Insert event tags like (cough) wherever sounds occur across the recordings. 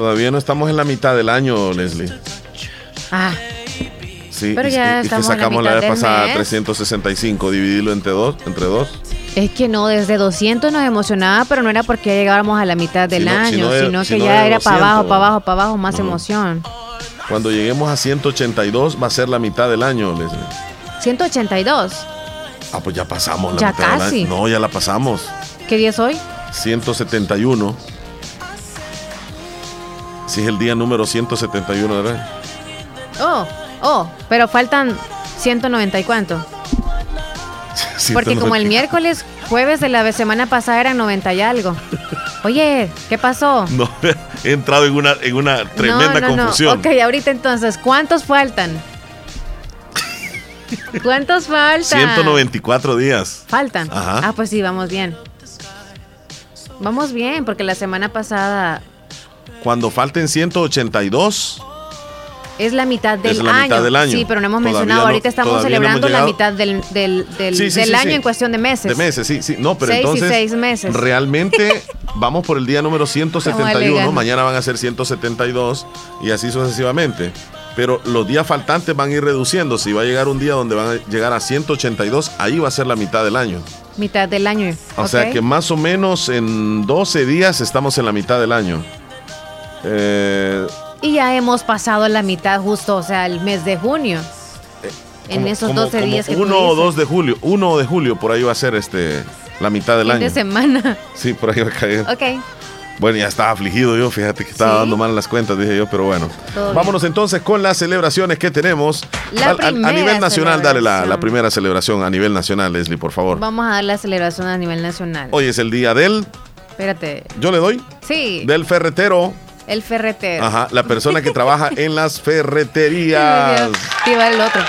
Todavía no estamos en la mitad del año, Leslie. Ah, Sí, Pero y- ya y, que en la sacamos la, mitad vez del pasada mes. 365, dividirlo entre dos, entre dos. es que no, desde 200 nos emocionaba, pero no era porque ya llegáramos a la mitad del Si no- si año, no de- sino si que no ya era para 200, abajo, para abajo, para abajo, más emoción. Cuando lleguemos a 182 va a ser la mitad del año, Leslie. 182. Ah, pues ya pasamos la Ya mitad del casi. año. No, ya la pasamos. ¿Qué día es hoy? 171. Si es el día número 171, ¿verdad? Oh, oh, pero faltan 190 y cuánto. (laughs) Porque como el 190. miércoles, jueves de la semana pasada eran 90 y algo. Oye, ¿qué pasó? (laughs) No, he entrado en una, en una tremenda no, no, no. confusión. Ok, ahorita entonces, ¿cuántos faltan? (laughs) ¿Cuántos faltan? 194 días. Faltan. Ajá. Ah, pues sí, vamos bien. Vamos bien, porque la semana pasada Cuando falten 182, es la mitad del, Es la año. mitad del año. Sí, pero no hemos Todavía mencionado. no- ahorita estamos no celebrando la mitad del, del, del, Sí, sí, del sí, año en cuestión de meses. de meses, sí, sí. No, pero Seis y entonces. seis meses. Realmente (laughs) vamos por el día número 171. elegante. Mañana van a ser 172 y así sucesivamente. Pero los días faltantes van a ir reduciendo. Si va a llegar un día donde van a llegar a 182, ahí va a ser la mitad del año. Mitad del año. O sea que más o menos en 12 días estamos en la mitad del año. Eh, Y ya hemos pasado la mitad justo, o sea, el mes de junio. en como- esos como- 12 como días que Uno o dices. dos de julio. 1 de julio, por ahí va a ser este la mitad del Fin año. de semana. Sí, por ahí va a caer. Ok. Bueno, ya estaba afligido yo, fíjate que estaba Sí. dando mal las cuentas, dije yo, pero bueno. Todo Vámonos entonces con las celebraciones que tenemos. La a nivel nacional, dale la, la primera celebración a nivel nacional, Leslie, por favor. Vamos a dar la celebración a nivel nacional. Hoy es el día del, Espérate. yo le doy, Sí, del ferretero. El ferretero. Ajá, la persona que trabaja en las ferreterías. (laughs) Te iba el otro.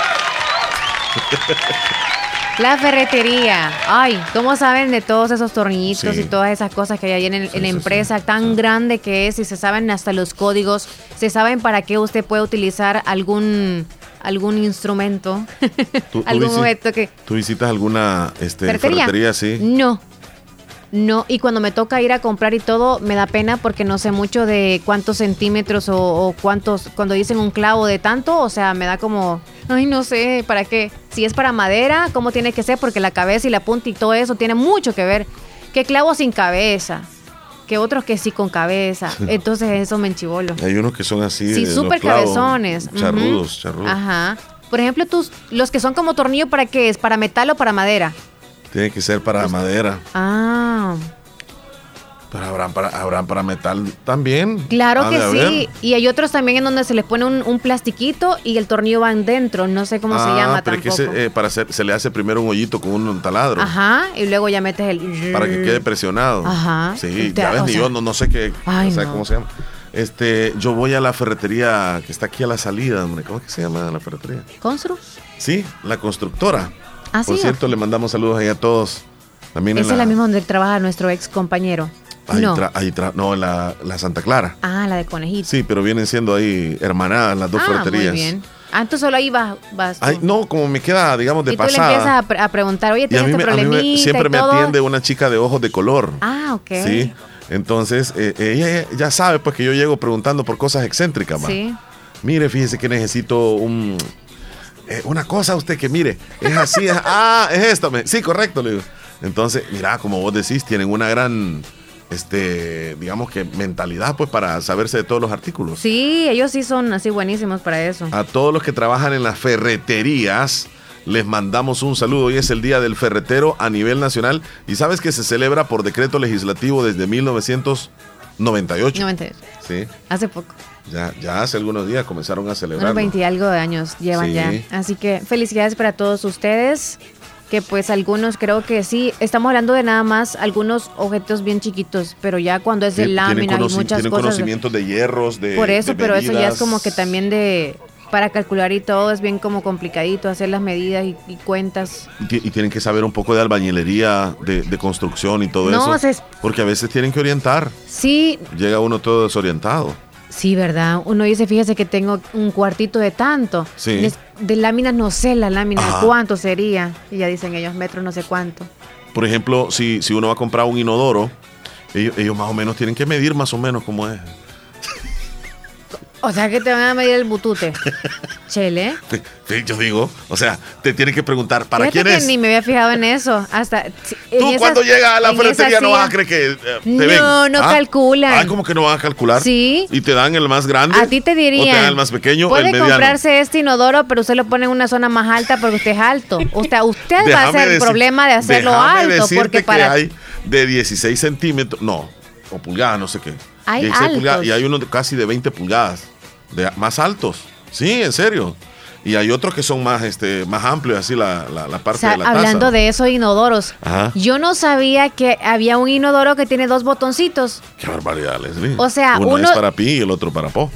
La ferretería. Ay, ¿cómo saben de todos esos tornillitos Sí. y todas esas cosas que hay ahí en, el- Sí, en la sí, empresa tan grande que es y se saben hasta los códigos? ¿Se saben para qué usted puede utilizar algún algún instrumento? ¿Tú- tú (laughs) algún visi- objeto que ¿Tú visitas alguna este, ¿Ferretería? ferretería? Sí. No. No, y cuando me toca ir a comprar y todo, me da pena porque no sé mucho de cuántos centímetros o, o cuántos, cuando dicen un clavo de tanto, o sea, me da como, ay, no sé, ¿para qué? Si es para madera, ¿cómo tiene que ser? Porque la cabeza y la punta y todo eso tiene mucho que ver. ¿Qué clavo sin cabeza? Que otros que sí con cabeza. Entonces eso me enchivolo. Hay unos que son así. Sí, súper cabezones. Charrudos, charrudos. Ajá. Por ejemplo, tus, los que son como tornillo, ¿para qué es? ¿Para metal o para madera? Tiene que ser para madera. Ah, Pero habrán para, habrán para metal también. claro que sí. Y hay otros también en donde se les pone un, un plastiquito y el tornillo va dentro. No sé cómo se Ah, llama pero es que se, eh, para hacer, se le hace primero un hoyito con un taladro. Ajá, y luego ya metes el... Para que quede presionado. Ajá. Sí, Te- ya ves, ni sea- yo no, no sé qué. Ay, no sé no. cómo se llama. Este, yo voy a la ferretería que está aquí a la salida, hombre. ¿Cómo es que se llama la ferretería? ¿Constru? Sí, la constructora. Ah, Por sí. cierto, le mandamos saludos ahí a todos. También Esa es la misma donde trabaja nuestro ex compañero. ahí no. tra- ahí tra- no, la, la Santa Clara. Ah, la de conejito. Sí, pero vienen siendo ahí hermanadas las dos ah, ferreterías. muy bien. Ah, entonces solo ahí vas. vas tú. Ay, no, como me queda, digamos, de y tú le pasada. empiezas a, pre- a preguntar, oye, tienes este me, a mí me- problemita siempre y me atiende una chica de ojos de color. Ah, ok. Sí. Entonces, eh, ella ya sabe pues que yo llego preguntando por cosas excéntricas. Sí. Mire, fíjese que necesito un eh, una cosa usted que mire, es así, es- ah, es esto, me- sí, correcto, le digo. Entonces, mira, como vos decís, tienen una gran este, digamos que mentalidad pues para saberse de todos los artículos. Sí, ellos sí son así buenísimos para eso. A todos los que trabajan en las ferreterías, les mandamos un saludo. Hoy es el Día del Ferretero a nivel nacional y sabes que se celebra por decreto legislativo desde 1998. 98. Sí, Hace poco. Ya, ya hace algunos días comenzaron a Unos celebrar. 20 y algo de años llevan Sí. ya. Así que felicidades para todos ustedes. Que pues algunos creo que sí, estamos hablando de nada más algunos objetos bien chiquitos, pero ya cuando es de lámina y muchas tienen cosas. conocimientos de hierros, de Por eso, de pero eso ya es como que también de para calcular y todo es bien como complicadito hacer las medidas y, y cuentas. Y, y tienen que saber un poco de albañilería, de, de construcción y todo No, eso. se- Porque a veces tienen que orientar. Sí, Llega uno todo desorientado. Sí, verdad. Uno dice, fíjese que tengo un cuartito de tanto. Sí. Es- De láminas no sé la lámina Ajá. cuánto sería. Y ya dicen ellos metros no sé cuánto. Por ejemplo, si, si uno va a comprar un inodoro, ellos, ellos más o menos tienen que medir más o menos cómo es. O sea que te van a medir el butute. (laughs) Chele. Sí, yo digo, o sea, te tienen que preguntar, ¿para Fíjate quién que es? ni me había fijado en eso. Hasta. en Tú esas- cuando llegas a la ferretería no vas a creer que eh, te No, ven. no ¿Ah? calculan. Ah, ¿cómo que no van a calcular? Sí. Y te dan el más grande. A ti te O te dan dirían. el más pequeño, Puede el mediano. comprarse este inodoro, pero usted lo pone en una zona más alta porque usted es alto. Usted, usted va a ser el problema de hacerlo alto. Porque que para. hay de 16 centímetros, no, o pulgadas, no sé qué. Hay 16 pulgadas, altos. y hay unos casi de 20 pulgadas, de, más altos. Sí, en serio. Y hay otros que son más, este, más amplios, así la, la, la O parte sea, de la taza. hablando de eso, inodoros. Ajá. Yo no sabía que había un inodoro que tiene dos botoncitos. Qué barbaridad, Leslie. O sea, uno, uno- es para pi y el otro para po.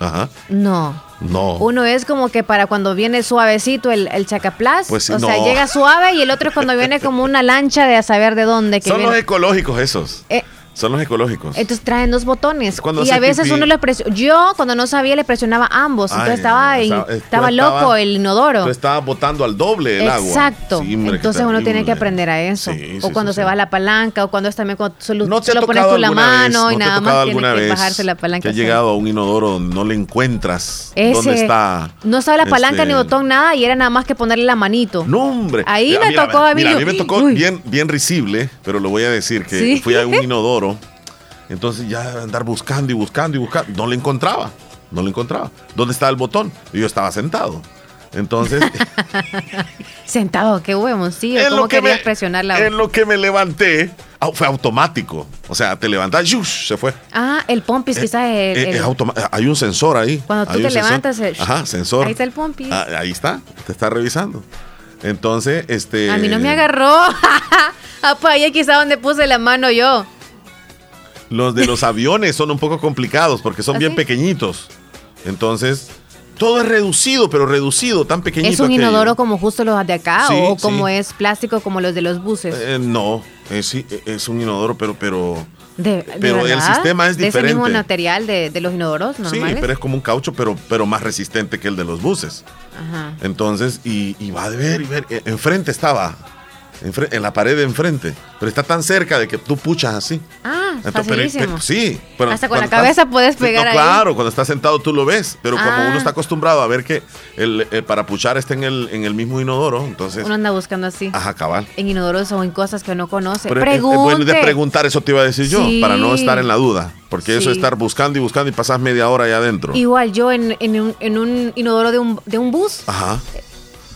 Ajá. No. No. Uno es como que para cuando viene suavecito el, el chacaplas. Pues sí, o sea, llega suave y el otro es cuando viene como una lancha de a saber de dónde. Que Son los ecológicos esos. Eh, Son los ecológicos. entonces traen dos botones. Cuando y a veces pipí- uno le presiona. Yo, cuando no sabía, le presionaba ambos. Ay, entonces estaba, estaba- estaba tú loco el inodoro. Tú estabas botando al doble el agua. Exacto. Sí, hombre, Entonces uno tiene que aprender a eso. Sí, o sí, cuando se va la palanca, o cuando es también cuando solo, ¿No te solo pones tú la vez, mano y no nada más tiene alguna que bajarse la palanca. Que has llegado a un inodoro donde no le encuentras Ese, dónde está. No estaba la palanca este, ni botón, nada, y era nada más que ponerle la manito. No, hombre. Ahí me tocó a mí, a mí me tocó bien, bien risible, pero lo voy a decir que fui a un (laughs) inodoro. Entonces ya andar buscando y buscando y buscando. No le encontraba. No le encontraba. ¿Dónde estaba el botón? Y yo estaba sentado. Entonces, (laughs) Sentado, qué huevoncillo. en ¿Cómo que querías me, presionar la en lo que me levanté, fue automático. O sea, te levantas, ¡yush! se fue. Ah, el pompis, Eh, quizás el, eh, el- es automa- hay un sensor ahí. Cuando tú te levantas, el- Ajá, sensor. ahí está el pompis. Ah, ahí está, te está revisando. Entonces, este. A mí no me agarró. (laughs) Apa, ahí quizá donde puse la mano yo. Los de los aviones son un poco complicados porque son ¿Ah, bien sí? pequeñitos. Entonces, todo es reducido, pero reducido, tan pequeñito. ¿Es un aquello. inodoro como justo los de acá Sí, o como sí. es plástico como los de los buses? Eh, no, es, sí, es un inodoro, pero, pero. de, de pero el sistema es ¿De ese mismo diferente. material de, de los inodoros Sí, normales? pero es como un caucho, pero, pero más resistente que el de los buses. Ajá. Entonces, y, y va a ver y ver. eh, Enfrente estaba. En la pared de enfrente. Pero está tan cerca de que tú puchas así. Ah, Entonces, pero- facilísimo. pero- sí. pero Hasta con la cabeza estás- puedes pegar no, ahí. Claro, cuando estás sentado tú lo ves. Pero como Ah. uno está acostumbrado a ver que el, eh, para puchar está en el, en el mismo inodoro, entonces. Uno anda buscando así. Ajá, cabal. En inodoros o en cosas que no conoce. Pero es- bueno de preguntar, eso te iba a decir yo, Sí. para no estar en la duda. Porque eso es estar buscando y buscando y pasas media hora ahí adentro. Igual yo en, en un, en un inodoro de un, de un bus, Ajá.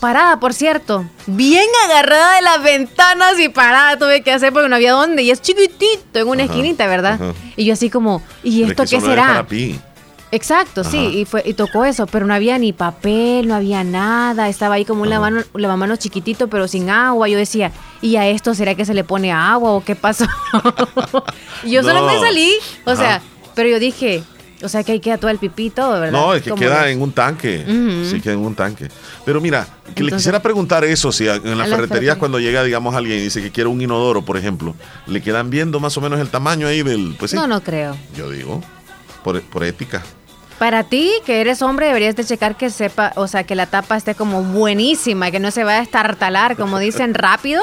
Parada, por cierto, bien agarrada de las ventanas y parada tuve que hacer porque no había dónde. Y es chiquitito, en una Ajá, esquinita, ¿verdad? ajá. Y yo así como, ¿y Es esto que qué será? para pi. Exacto, sí, y fue y tocó eso, pero no había ni papel, no había nada, estaba ahí como un lavamano, lavamanos chiquitito, pero sin agua. Yo decía, ¿y a esto será que se le pone agua o qué pasó? (laughs) y yo solo me salí, o Ajá. sea, pero yo dije, o sea que ahí queda todo el pipito, ¿verdad? No, es que queda en un tanque. Sí, queda en un tanque. Pero mira, que le Entonces- quisiera preguntar eso, si en las la ferreterías ferretería. cuando llega, digamos, alguien y dice que quiere un inodoro, por ejemplo, le quedan viendo más o menos el tamaño ahí del... Pues sí, No, no creo. yo digo, por, por ética. Para ti, que eres hombre, deberías de checar que sepa, o sea, que la tapa esté como buenísima, que no se vaya a estartalar, como (laughs) dicen, rápido.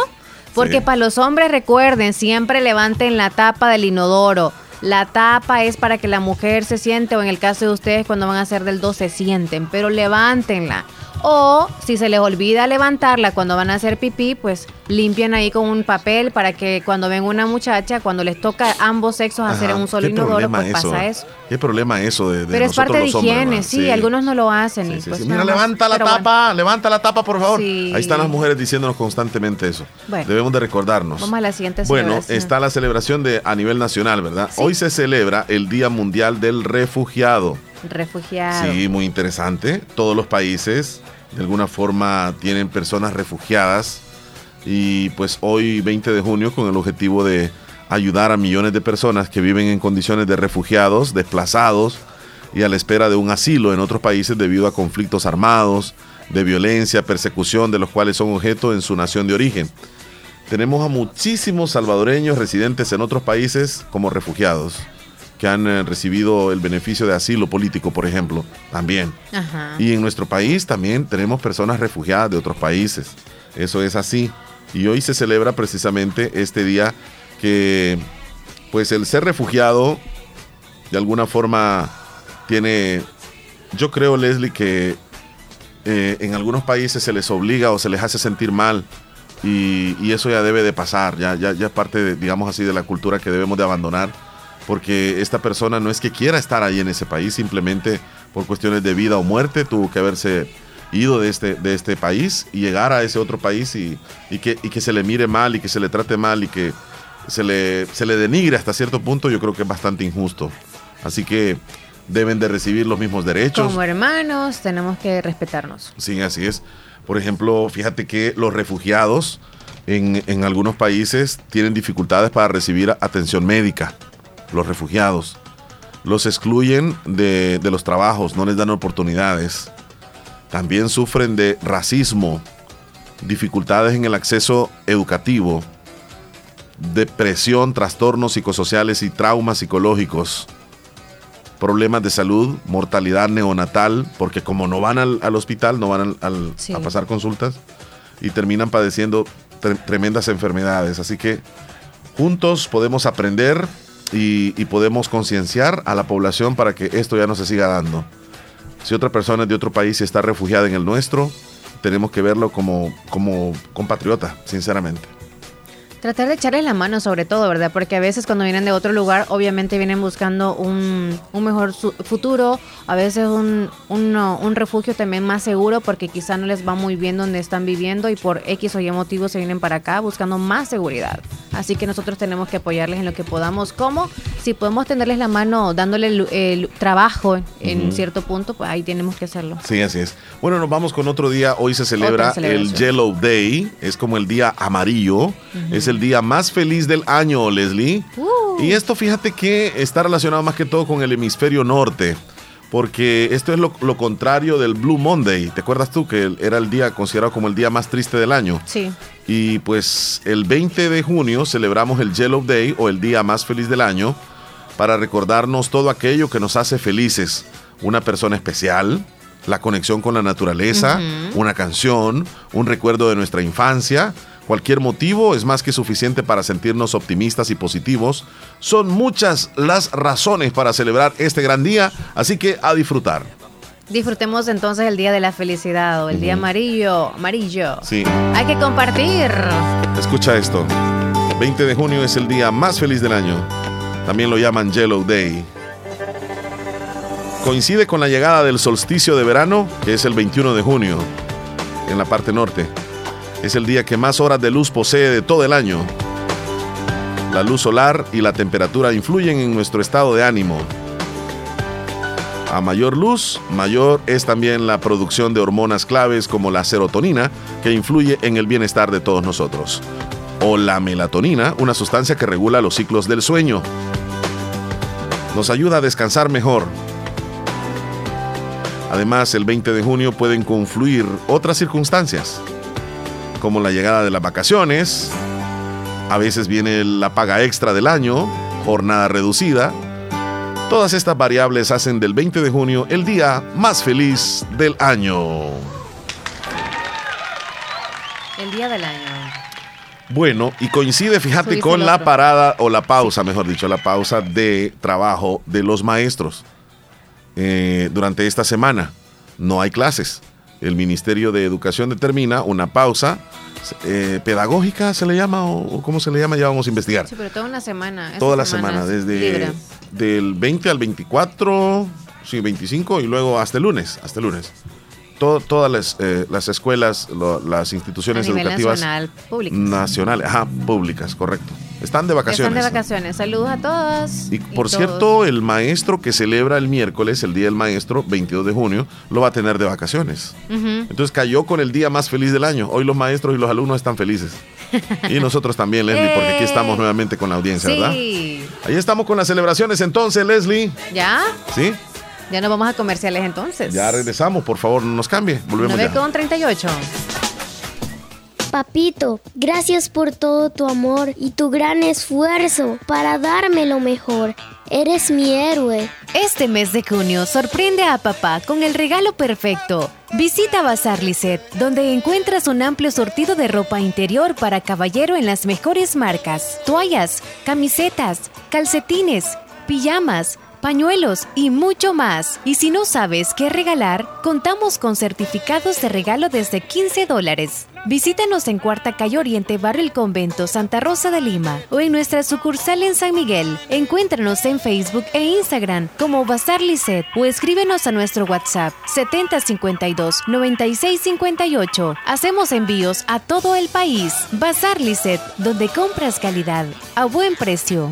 Porque Sí. para los hombres, recuerden, siempre levanten la tapa del inodoro. La tapa es para que la mujer se siente, o en el caso de ustedes, cuando van a hacer del 2 se sienten, pero levántenla. O si se les olvida levantarla cuando van a hacer pipí, pues limpian ahí con un papel para que cuando venga una muchacha, cuando les toca ambos sexos hacer un solo ¿Qué inodoro, pues pasa eso. ¿Qué problema eso de, de Pero es parte de hombres, higiene, sí, algunos no lo hacen. Sí, y sí, pues Mira, levanta la pero tapa, bueno. levanta la tapa, por favor. Ahí están las mujeres diciéndonos constantemente eso. Bueno. Debemos de recordarnos. Vamos a la siguiente Bueno, está la celebración de a nivel nacional, ¿verdad? Hoy se celebra el Día Mundial del Refugiado. Refugiado. Sí, muy interesante. Todos los países de alguna forma tienen personas refugiadas y pues hoy 20 de junio con el objetivo de ayudar a millones de personas que viven en condiciones de refugiados, desplazados y a la espera de un asilo en otros países debido a conflictos armados, de violencia, persecución de los cuales son objeto en su nación de origen. Tenemos a muchísimos salvadoreños residentes en otros países como refugiados que han eh, recibido el beneficio de asilo político, por ejemplo, también. Ajá. Y en nuestro país también tenemos personas refugiadas de otros países. Eso es así. Y hoy se celebra precisamente este día que, pues el ser refugiado, de alguna forma, tiene, yo creo, Leslie, que eh, en algunos países se les obliga o se les hace sentir mal y, eso ya debe de pasar, ya, ya, ya es parte, de, digamos así, de la cultura que debemos de abandonar, porque esta persona no es que quiera estar ahí en ese país, simplemente por cuestiones de vida o muerte tuvo que haberse ido de este, de este país y llegar a ese otro país y, que, que se le mire mal y que se le trate mal y que se le, se le denigre hasta cierto punto, yo creo que es bastante injusto. Así que deben de recibir los mismos derechos. Como hermanos tenemos que respetarnos. Sí, así es. Por ejemplo, fíjate que los refugiados en, algunos países tienen dificultades para recibir atención médica. Los refugiados. Los excluyen de, de los trabajos, no les dan oportunidades. También sufren de racismo, dificultades en el acceso educativo, depresión, trastornos psicosociales y traumas psicológicos problemas de salud, mortalidad neonatal, porque como no van al, hospital, no van al, a pasar consultas y terminan padeciendo tremendas enfermedades. Así que juntos podemos aprender y, podemos concienciar a la población para que esto ya no se siga dando. Si otra persona de otro país está refugiada en el nuestro, tenemos que verlo como, como compatriota, sinceramente. Tratar de echarles la mano sobre todo, ¿verdad? Porque a veces cuando vienen de otro lugar, obviamente vienen buscando un, un mejor futuro, a veces un, un, refugio también más seguro porque quizá no les va muy bien donde están viviendo y por X o Y motivos se vienen para acá buscando más seguridad. Así que nosotros tenemos que apoyarles en lo que podamos. ¿Cómo? Si podemos tenderles la mano dándole el, trabajo en cierto punto, pues ahí tenemos que hacerlo. Sí, así es. Bueno, nos vamos con otro día. Hoy se celebra el Yellow Day. Es como el día amarillo. Es el día más feliz del año, Leslie. Uh. Y esto fíjate que está relacionado más que todo con el hemisferio norte. Porque esto es lo, contrario del Blue Monday. ¿Te acuerdas tú que era el día considerado como el día más triste del año? Sí. Y pues el 20 de junio celebramos el Yellow Day o el día más feliz del año para recordarnos todo aquello que nos hace felices. Una persona especial, la conexión con la naturaleza, una canción, un recuerdo de nuestra infancia Cualquier motivo es más que suficiente para sentirnos optimistas y positivos. Son muchas las razones para celebrar este gran día, así que a disfrutar. Disfrutemos entonces el día de la felicidad o el día amarillo, amarillo. Sí. Hay que compartir. Escucha esto. 20 de junio es el día más feliz del año. También lo llaman Yellow Day. Coincide con la llegada del solsticio de verano, que es el 21 de junio, en la parte norte. Es el día que más horas de luz posee de todo el año. La luz solar y la temperatura influyen en nuestro estado de ánimo. A mayor luz, mayor es también la producción de hormonas claves como la serotonina, que influye en el bienestar de todos nosotros. O la melatonina, una sustancia que regula los ciclos del sueño. Nos ayuda a descansar mejor. Además, el 20 de junio pueden confluir otras circunstancias como la llegada de las vacaciones, a veces viene la paga extra del año, jornada reducida. Todas estas variables hacen del 20 de junio el día más feliz del año. El día del año. Bueno, y coincide, fíjate, con la parada, o la pausa, mejor dicho, la pausa de trabajo de los maestros eh, durante esta semana. No hay clases el Ministerio de Educación determina una pausa eh, pedagógica, se le llama, o, cómo se le llama, ya vamos a investigar. Sí, pero toda una semana. Toda la semana, desde del 20 al 24, sí, 25 y luego hasta el lunes, hasta el lunes todas las, eh, las, escuelas, las instituciones educativas nacional, públicas. nacionales, ajá, públicas, correcto. Están de vacaciones. Están de vacaciones. Saludos a todos. Y, por cierto, el maestro que celebra el miércoles, el Día del Maestro, 22 de junio, lo va a tener de vacaciones. Entonces cayó con el día más feliz del año. Hoy los maestros y los alumnos están felices. y nosotros también, Leslie, (laughs) porque aquí estamos nuevamente con la audiencia, ¿verdad? Sí. Ahí estamos con las celebraciones entonces, Leslie. ¿Ya? Sí. Ya nos vamos a comerciales entonces. Ya regresamos, por favor, no nos cambie. Volvemos 9 con 38. Papito, gracias por todo tu amor y tu gran esfuerzo para darme lo mejor. Eres mi héroe. Este mes de junio sorprende a papá con el regalo perfecto. Visita Bazar Lisset, donde encuentras un amplio sortido de ropa interior para caballero en las mejores marcas: toallas, camisetas, calcetines, pijamas pañuelos y mucho más. Y si no sabes qué regalar, contamos con certificados de regalo desde 15 dólares. Visítanos en Cuarta Calle Oriente, Barrio El Convento, Santa Rosa de Lima o en nuestra sucursal en San Miguel. Encuéntranos en Facebook e Instagram como Bazar Lisset o escríbenos a nuestro WhatsApp 7052 9658. Hacemos envíos a todo el país. Bazar Lisset, donde compras calidad a buen precio.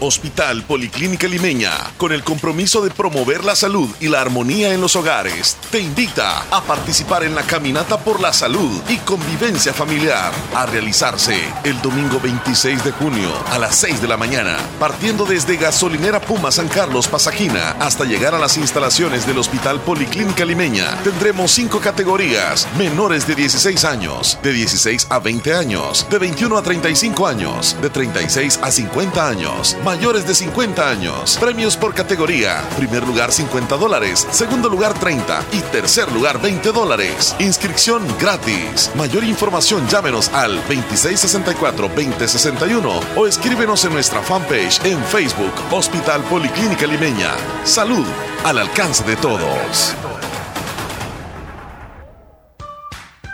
Hospital Policlínica Limeña, con el compromiso de promover la salud y la armonía en los hogares, te invita a participar en la Caminata por la Salud y Convivencia Familiar, a realizarse el domingo 26 de junio a las 6 de la mañana, partiendo desde Gasolinera Puma San Carlos Pasajina hasta llegar a las instalaciones del Hospital Policlínica Limeña. Tendremos cinco categorías, menores de 16 años, de 16 a 20 años, de 21 a 35 años, de 36 a 50 años, mayores de 50 años. Premios por categoría. Primer lugar 50 dólares, segundo lugar 30 y tercer lugar 20 dólares. Inscripción gratis. Mayor información llámenos al 2664-2061 o escríbenos en nuestra fanpage en Facebook Hospital Policlínica Limeña. Salud al alcance de todos.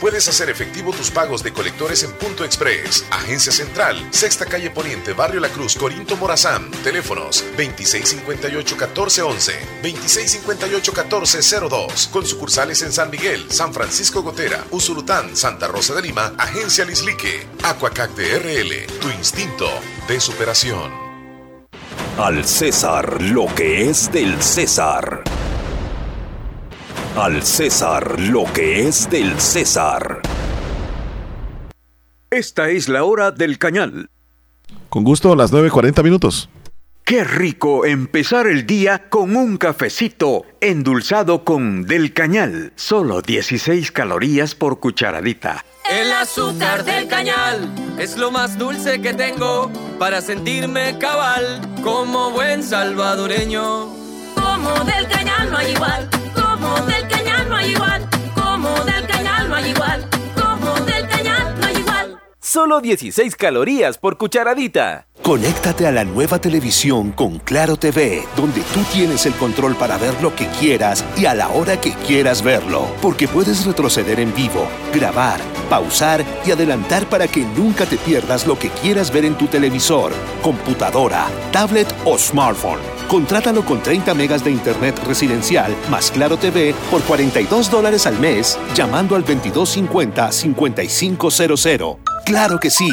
Puedes hacer efectivo tus pagos de colectores en Punto Express, Agencia Central, Sexta Calle Poniente, Barrio La Cruz, Corinto Morazán. Teléfonos 2658-1411, 2658-1402. Con sucursales en San Miguel, San Francisco Gotera, Usulután, Santa Rosa de Lima, Agencia Lislique. Aquacac DRL, tu instinto de superación. Al César, lo que es del César. Al César, lo que es del César. Esta es la hora del cañal. Con gusto, las 9.40 minutos. Qué rico empezar el día con un cafecito endulzado con del cañal. Solo 16 calorías por cucharadita. El azúcar del cañal es lo más dulce que tengo para sentirme cabal como buen salvadoreño. Como del cañal no hay igual, Solo 16 calorías por cucharadita. Conéctate a la nueva televisión con Claro TV, donde tú tienes el control para ver lo que quieras y a la hora que quieras verlo, porque puedes retroceder en vivo, grabar, pausar y adelantar para que nunca te pierdas lo que quieras ver en tu televisor, computadora, tablet o smartphone. Contrátalo con 30 megas de internet residencial más Claro TV por 42 dólares al mes, llamando al 2250-5500. ¡Claro que sí!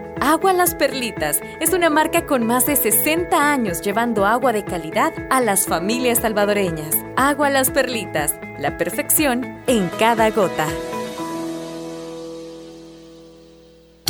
Agua Las Perlitas es una marca con más de 60 años llevando agua de calidad a las familias salvadoreñas. Agua Las Perlitas, la perfección en cada gota.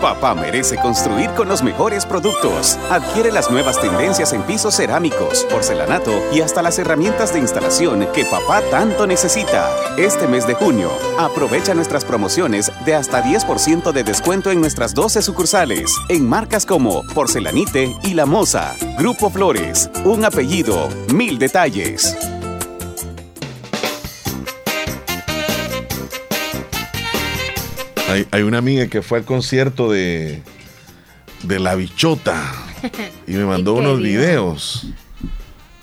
Papá merece construir con los mejores productos. Adquiere las nuevas tendencias en pisos cerámicos, porcelanato y hasta las herramientas de instalación que papá tanto necesita. Este mes de junio, aprovecha nuestras promociones de hasta 10% de descuento en nuestras 12 sucursales, en marcas como Porcelanite y La Moza. Grupo Flores, un apellido, mil detalles. Hay, hay una amiga que fue al concierto de, de La Bichota y me (laughs) mandó unos videos.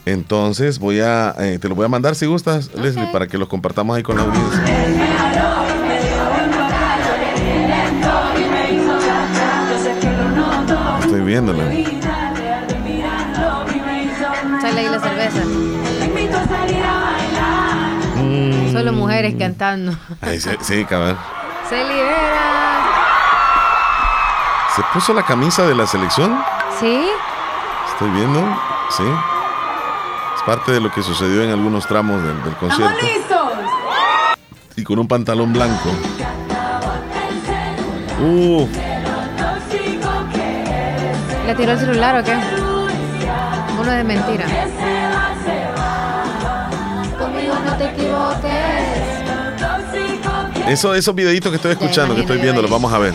Entonces voy a, eh, te lo voy a mandar si gustas, Leslie, para que los compartamos ahí con la audiencia. Estoy viéndola. Sale ahí la cerveza. Mm. Solo mujeres cantando. Sí, cabrón. Se libera. ¿Se puso la camisa de la selección? ¿Sí? Estoy viendo, sí. Es parte de lo que sucedió en algunos tramos del, del concierto. Y con un pantalón blanco. Uh, ¿Le tiró el celular o qué? Uno de mentira. Eso, esos videitos que estoy escuchando, que estoy viendo, los vamos a ver.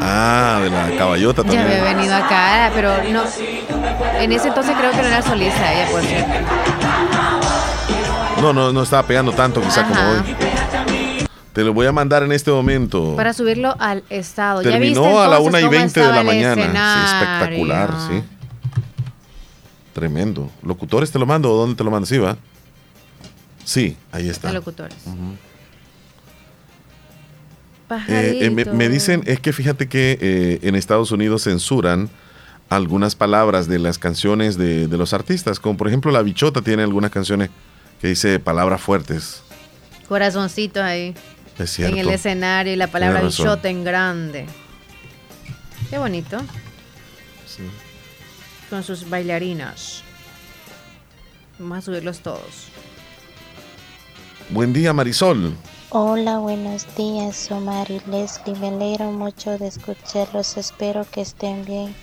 Ah, de la caballota Ya había también. venido acá, pero no. En ese entonces creo que no era solista ella, por cierto. No, no, no estaba pegando tanto quizá como Ajá. hoy. Te lo voy a mandar en este momento. Para subirlo al estado. ¿Ya viste Terminó a la entonces 1 y cómo 20 de la mañana. Sí, espectacular, sí. Tremendo. ¿Locutores te lo mando o dónde te lo mando? Sí, va. Sí, ahí está. De locutores. Eh, eh, me, dicen, es que fíjate que eh, en Estados Unidos censuran algunas palabras de las canciones de, de los artistas, como por ejemplo La Bichota tiene algunas canciones que dice palabras fuertes. Corazoncitos ahí. Es cierto. En el escenario y la palabra bichota en grande. Qué bonito. Con sus bailarinas. Vamos a subirlos todos. Buen día, Marisol. Hola, buenos días, Omar y Leslie. Me alegro mucho de escucharlos. Espero que estén bien,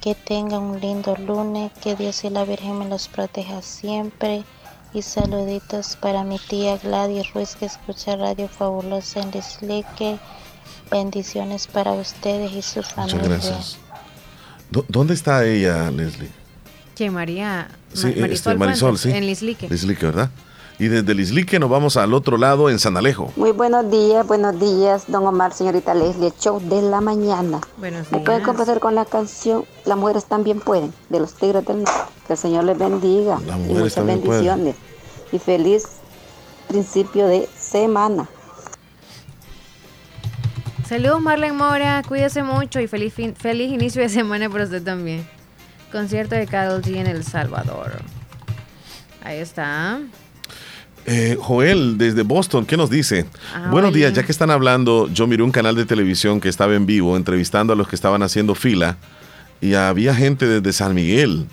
que tengan un lindo lunes, que Dios y la Virgen me los proteja siempre. Y saluditos para mi tía Gladys Ruiz, que escucha Radio Fabulosa en Lislique. Bendiciones para ustedes y su familia. Muchas gracias. ¿Dó- ¿Dónde está ella, Leslie? ¿Quién, María? Sí, Ma- este, Marisol, Marisol, sí. En Lislique. Lislique, ¿verdad? Y desde Lislique nos vamos al otro lado en San Alejo. Muy buenos días, buenos días, don Omar, señorita Leslie, show de la mañana. Buenos ¿Me pueden días. complacer con la canción Las mujeres también pueden, de los Tigres del Norte? Que el Señor les bendiga Las y mujeres muchas también pueden. bendiciones. Y feliz principio de semana. Saludos Marlene Mora, cuídese mucho y feliz, fin- feliz inicio de semana para usted también. Concierto de Carol G en El Salvador. Ahí está. Eh, Joel, desde Boston, ¿qué nos dice? Ah, Buenos días, ya que están hablando, yo miré un canal de televisión que estaba en vivo entrevistando a los que estaban haciendo fila y había gente desde San Miguel.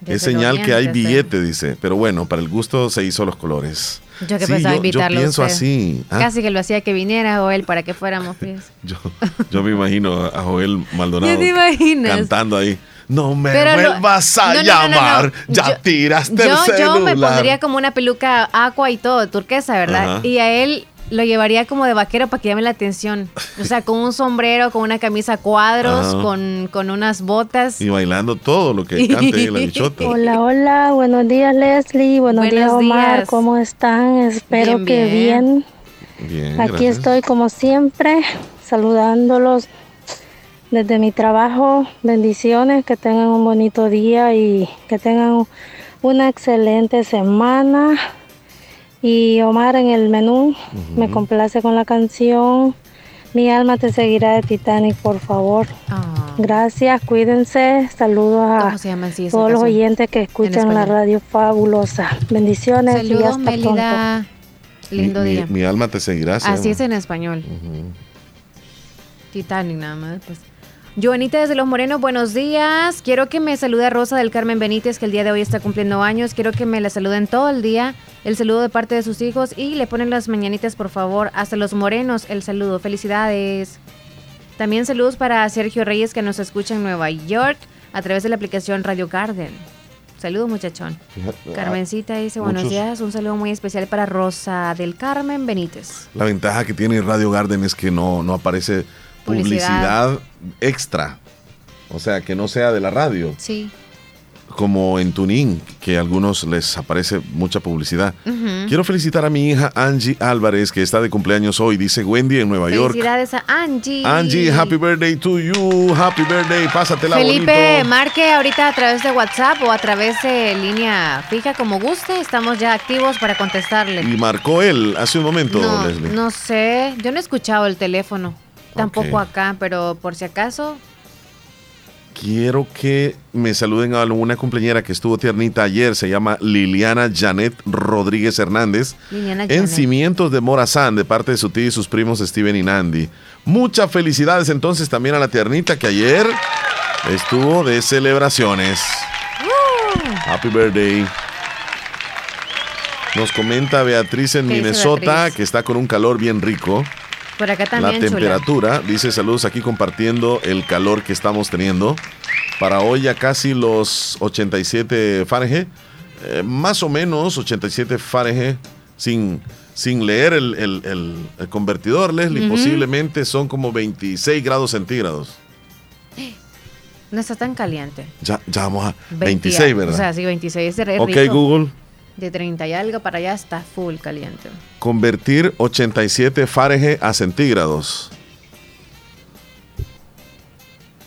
Desde es señal que hay sí. billete, dice. Pero bueno, para el gusto se hizo los colores. Yo que Sí, pensaba yo- yo invitarlo a pienso usted. así. ¿ah? Casi que lo hacía que viniera o él para que fuéramos. pues. (laughs) Yo, yo me imagino a Joel (laughs) Maldonado cantando ahí. No me Pero vuelvas a no, no, no, no, llamar, no. ya Yo- tiraste Yo, el yo me celular. pondría como una peluca aqua y todo, turquesa, ¿verdad? Y a él lo llevaría como de vaquero para que llame la atención. O sea, con un sombrero, con una camisa cuadros, con, con unas botas. Y bailando todo lo que cante la bichota. Hola, hola, buenos días Leslie, buenos, Buenos días Omar, días. ¿cómo están? Espero Bien, que bien. bien. Bien, Aquí gracias. estoy como siempre, saludándolos desde mi trabajo. Bendiciones, que tengan un bonito día y que tengan una excelente semana. Y Omar en el menú me complace con la canción Mi alma te seguirá de Titanic, por favor. Gracias, cuídense. Saludos a Ah. ¿Cómo se llama así esa todos los oyentes que escuchan la radio fabulosa. Bendiciones y Saludos, hasta pronto. Melida. Lindo mi, día. Mi, alma te seguirá. se Así llama. es en español. Titanic nada más. Pues. Joanita desde Los Morenos, buenos días. Quiero que me salude a Rosa del Carmen Benítez, que el día de hoy está cumpliendo años. Quiero que me la saluden todo el día. El saludo de parte de sus hijos y le ponen las mañanitas, por favor. Hasta Los Morenos, el saludo. Felicidades. También saludos para Sergio Reyes, que nos escucha en Nueva York a través de la aplicación Radio Garden. Saludos, muchachón. Fíjate, Carmencita dice buenos muchos- días. Un saludo muy especial para Rosa del Carmen Benítez. La ventaja que tiene Radio Garden es que no, no aparece Publicidad. publicidad extra. O sea, que no sea de la radio. Sí. Como en Tuning, que a algunos les aparece mucha publicidad. Quiero felicitar a mi hija Angie Álvarez, que está de cumpleaños hoy, dice Wendy en Nueva York. Felicidades a Angie. Angie, happy birthday to you. Happy birthday. Pásatela Felipe, bonito. marque ahorita a través de WhatsApp o a través de línea fija como guste. Estamos ya activos para contestarle. Y marcó él hace un momento, No, Leslie. no sé, yo no he escuchado el teléfono. Tampoco acá, pero por si acaso. Quiero que me saluden a una cumpleañera que estuvo tiernita ayer. Se llama Liliana Janet Rodríguez Hernández. Liliana En Janet. Cimientos de Morazán, de parte de su tío y sus primos Steven y Nandy. Muchas felicidades entonces también a la tiernita que ayer estuvo de celebraciones. Happy birthday. Nos comenta Beatriz en ¿Qué dice Minnesota Beatriz? que está con un calor bien rico. Por acá también, la chula. temperatura, dice saludos aquí compartiendo el calor que estamos teniendo. Para hoy ya casi los 87 Fahrenheit, eh, más o menos 87 Fahrenheit, sin, sin leer el, el- el- el convertidor, Leslie, posiblemente son como 26 grados centígrados. No está tan caliente. Ya, ya vamos a 20, 26, ¿verdad? O sea, sí, 26 es ok, rico. Google, De 30 y algo para allá está full caliente. convertir 87 Fahrenheit a centígrados.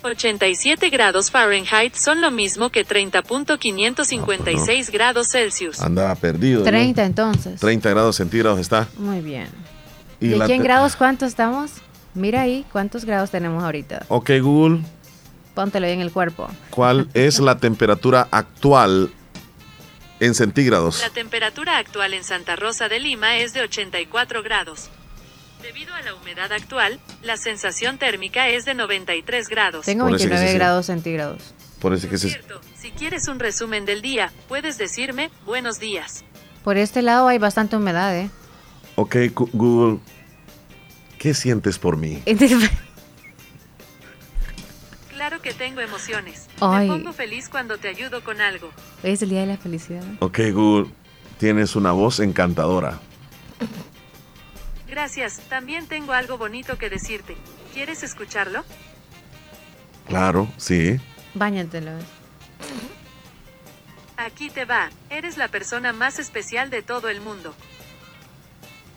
87 grados Fahrenheit son lo mismo que 30.556 grados Celsius. Andaba perdido. ¿no? 30 entonces. 30 grados centígrados está. Muy bien. Y ¿De la aquí en grados cuántos estamos? Mira ahí, ¿cuántos grados tenemos ahorita? Ok, Google, Póntelo ahí en el cuerpo. ¿cuál es la (laughs) temperatura actual en centígrados? La temperatura actual en Santa Rosa de Lima es de 84 grados. Debido a la humedad actual, la sensación térmica es de 93 grados. Tengo Por eso que 29 se siente. grados centígrados. Por eso que se... Si quieres un resumen del día, puedes decirme buenos días. Por este lado hay bastante humedad, ¿eh? Ok, Google, ¿qué sientes por mí? (laughs) Claro que tengo emociones. Ay. Me pongo feliz cuando te ayudo con algo. Hoy es el día de la felicidad. Ok, Google, tienes una voz encantadora. Gracias, también tengo algo bonito que decirte. ¿Quieres escucharlo? Claro, sí. Báñatelo. Aquí te va, eres la persona más especial de todo el mundo.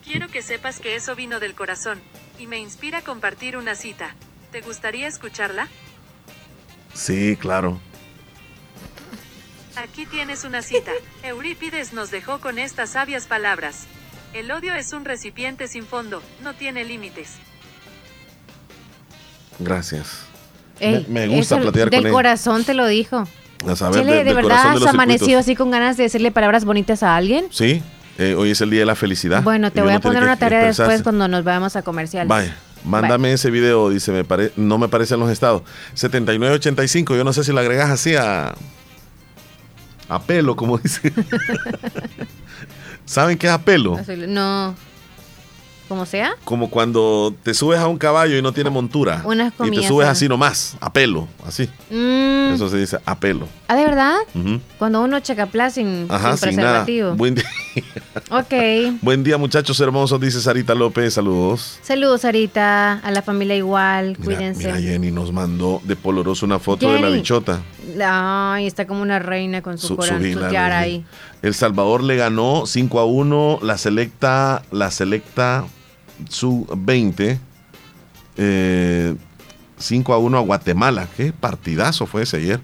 Quiero que sepas que eso vino del corazón, y me inspira a compartir una cita. ¿Te gustaría escucharla? Sí, claro. Aquí tienes una cita. (laughs) Eurípides nos dejó con estas sabias palabras. El odio es un recipiente sin fondo, no tiene límites. Gracias. Ey, me, me gusta Del con él. corazón te lo dijo. A saber, Chele, de- ¿de, del verdad has amanecido circuitos. así con ganas de decirle palabras bonitas a alguien? Sí, eh, hoy es el día de la felicidad. Bueno, te voy a poner una tarea después cuando nos vayamos a comerciales. Vaya, mándame ese video, dice, me pare- no me parecen los estados. 7985, yo no sé si le agregas así a. a pelo, como dice. (laughs) ¿Saben qué es a pelo? No. Como sea. Como cuando te subes a un caballo y no tiene montura. Unas y te comillas, subes así nomás, a pelo, así. Mm, Eso se dice a pelo. ah, ¿de verdad? Cuando uno checapla sin, Ajá, sin sin nada. preservativo. Buen día. (laughs) Ok. Buen día, muchachos hermosos, dice Sarita López. Saludos. Saludos, Sarita. A la familia igual. Mira, Cuídense. mira, Jenny nos mandó de poloroso una foto de la bichota. Ay, está como una reina con su, Su- su su tiara ahí. El Salvador le ganó 5 a 1 la selecta, la selecta sub 20. eh, 5 a 1 a Guatemala. Qué partidazo fue ese ayer.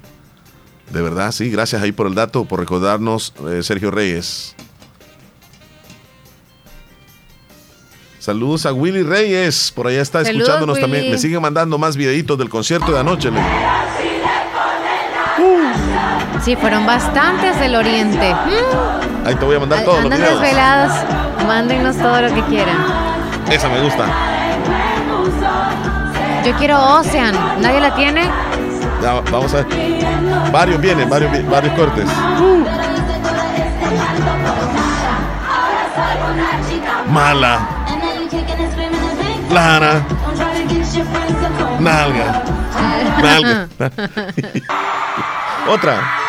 De verdad, sí. Gracias ahí por el dato, por recordarnos, eh, Sergio Reyes. Saludos a Willy Reyes. Por allá está Saludos, escuchándonos también. Me siguen mandando más videitos del concierto de anoche. le- Sí, fueron bastantes del oriente. Mm, Ahí te voy a mandar todos los videos. Mándenos todo lo que quieran. Esa me gusta. Yo quiero Ocean. ¿Nadie la tiene? Ya, vamos a ver. Varios vienen, varios, varios cortes. Mala. Lara. Nalga. Nalga. (laughs) Otra.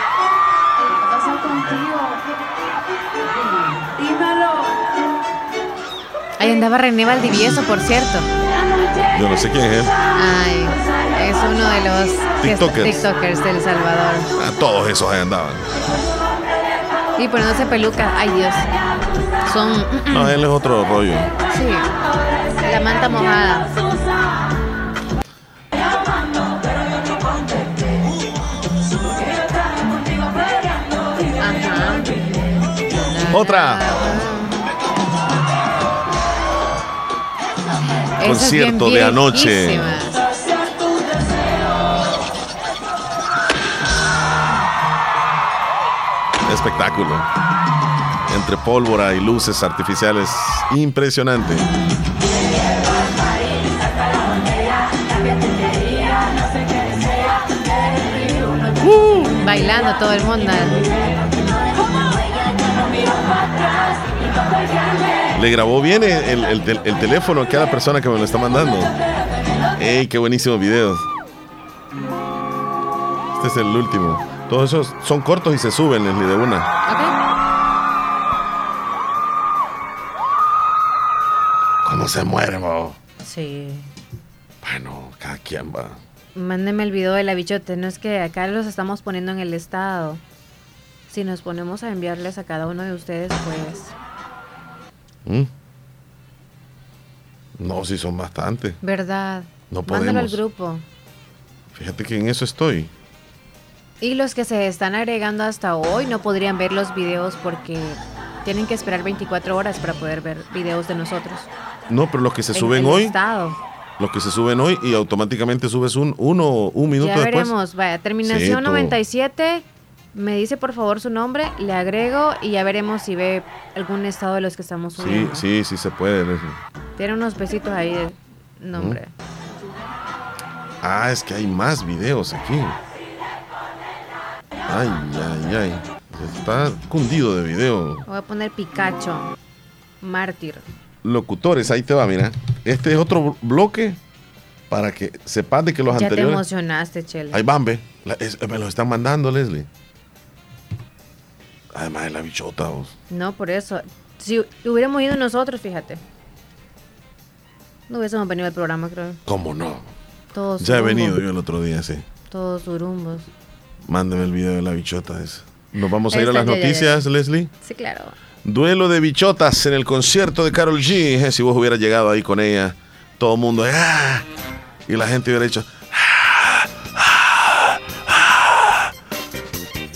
Ahí andaba René Valdivieso, por cierto. Yo no sé quién es él. Ay, es uno de los TikTokers. TikTokers del Salvador. Ah, todos esos ahí andaban. Y poniéndose peluca. Ay, Dios. Son. No, él es otro rollo. Sí. La manta mojada. Otra. Concierto de anoche. Espectáculo. Entre pólvora y luces artificiales. Impresionante. Bailando todo el mundo. Le grabó bien el, el- el tel- el teléfono a cada persona que me lo está mandando. ¡Ey, qué buenísimos videos! Este es el último. Todos esos son cortos y se suben, Leslie, de una. ¿Cómo se muere, mo? Sí. Bueno, cada quien va. Mándeme el video de la bichote. No es que acá los estamos poniendo en el estado. Si nos ponemos a enviarles a cada uno de ustedes, pues. ¿Mm? No, sí son bastantes. ¿Verdad? No Mándalo al podemos. grupo. Fíjate que en eso estoy. Y los que se están agregando hasta hoy no podrían ver los videos porque tienen que esperar 24 horas para poder ver videos de nosotros. No, pero los que se En suben el hoy, estado. los que se suben hoy y automáticamente subes un uno un minuto Ya después. veremos. Vaya, Sí, terminación todo. 97. Me dice por favor su nombre, le agrego y ya veremos si ve algún estado de los que estamos Sí, subiendo. sí, sí se puede. Leslie. Tiene unos besitos ahí de nombre. Ah, es que hay más videos aquí. Ay, ay, ay. Está cundido de video. Voy a poner Pikachu. Mártir. Locutores, ahí te va, mira. Este es otro bloque para que sepas de que los ya te anteriores. emocionaste, Chele. Ahí van, ve. Me lo están mandando, Leslie. Además de la bichota, vos. No, por eso. Si hubiéramos ido nosotros, fíjate. No hubiésemos venido al programa, creo. ¿Cómo no? Todos Ya he venido yo el otro día, sí. Todos surumbos. Mándame el video de la bichota esa. Nos vamos a ir a las ya, ya, ya. noticias, Leslie. Sí, claro. Duelo de bichotas en el concierto de Carol G. Eh, Si vos hubieras llegado ahí con ella, todo el mundo, ¡ah! y la gente hubiera dicho,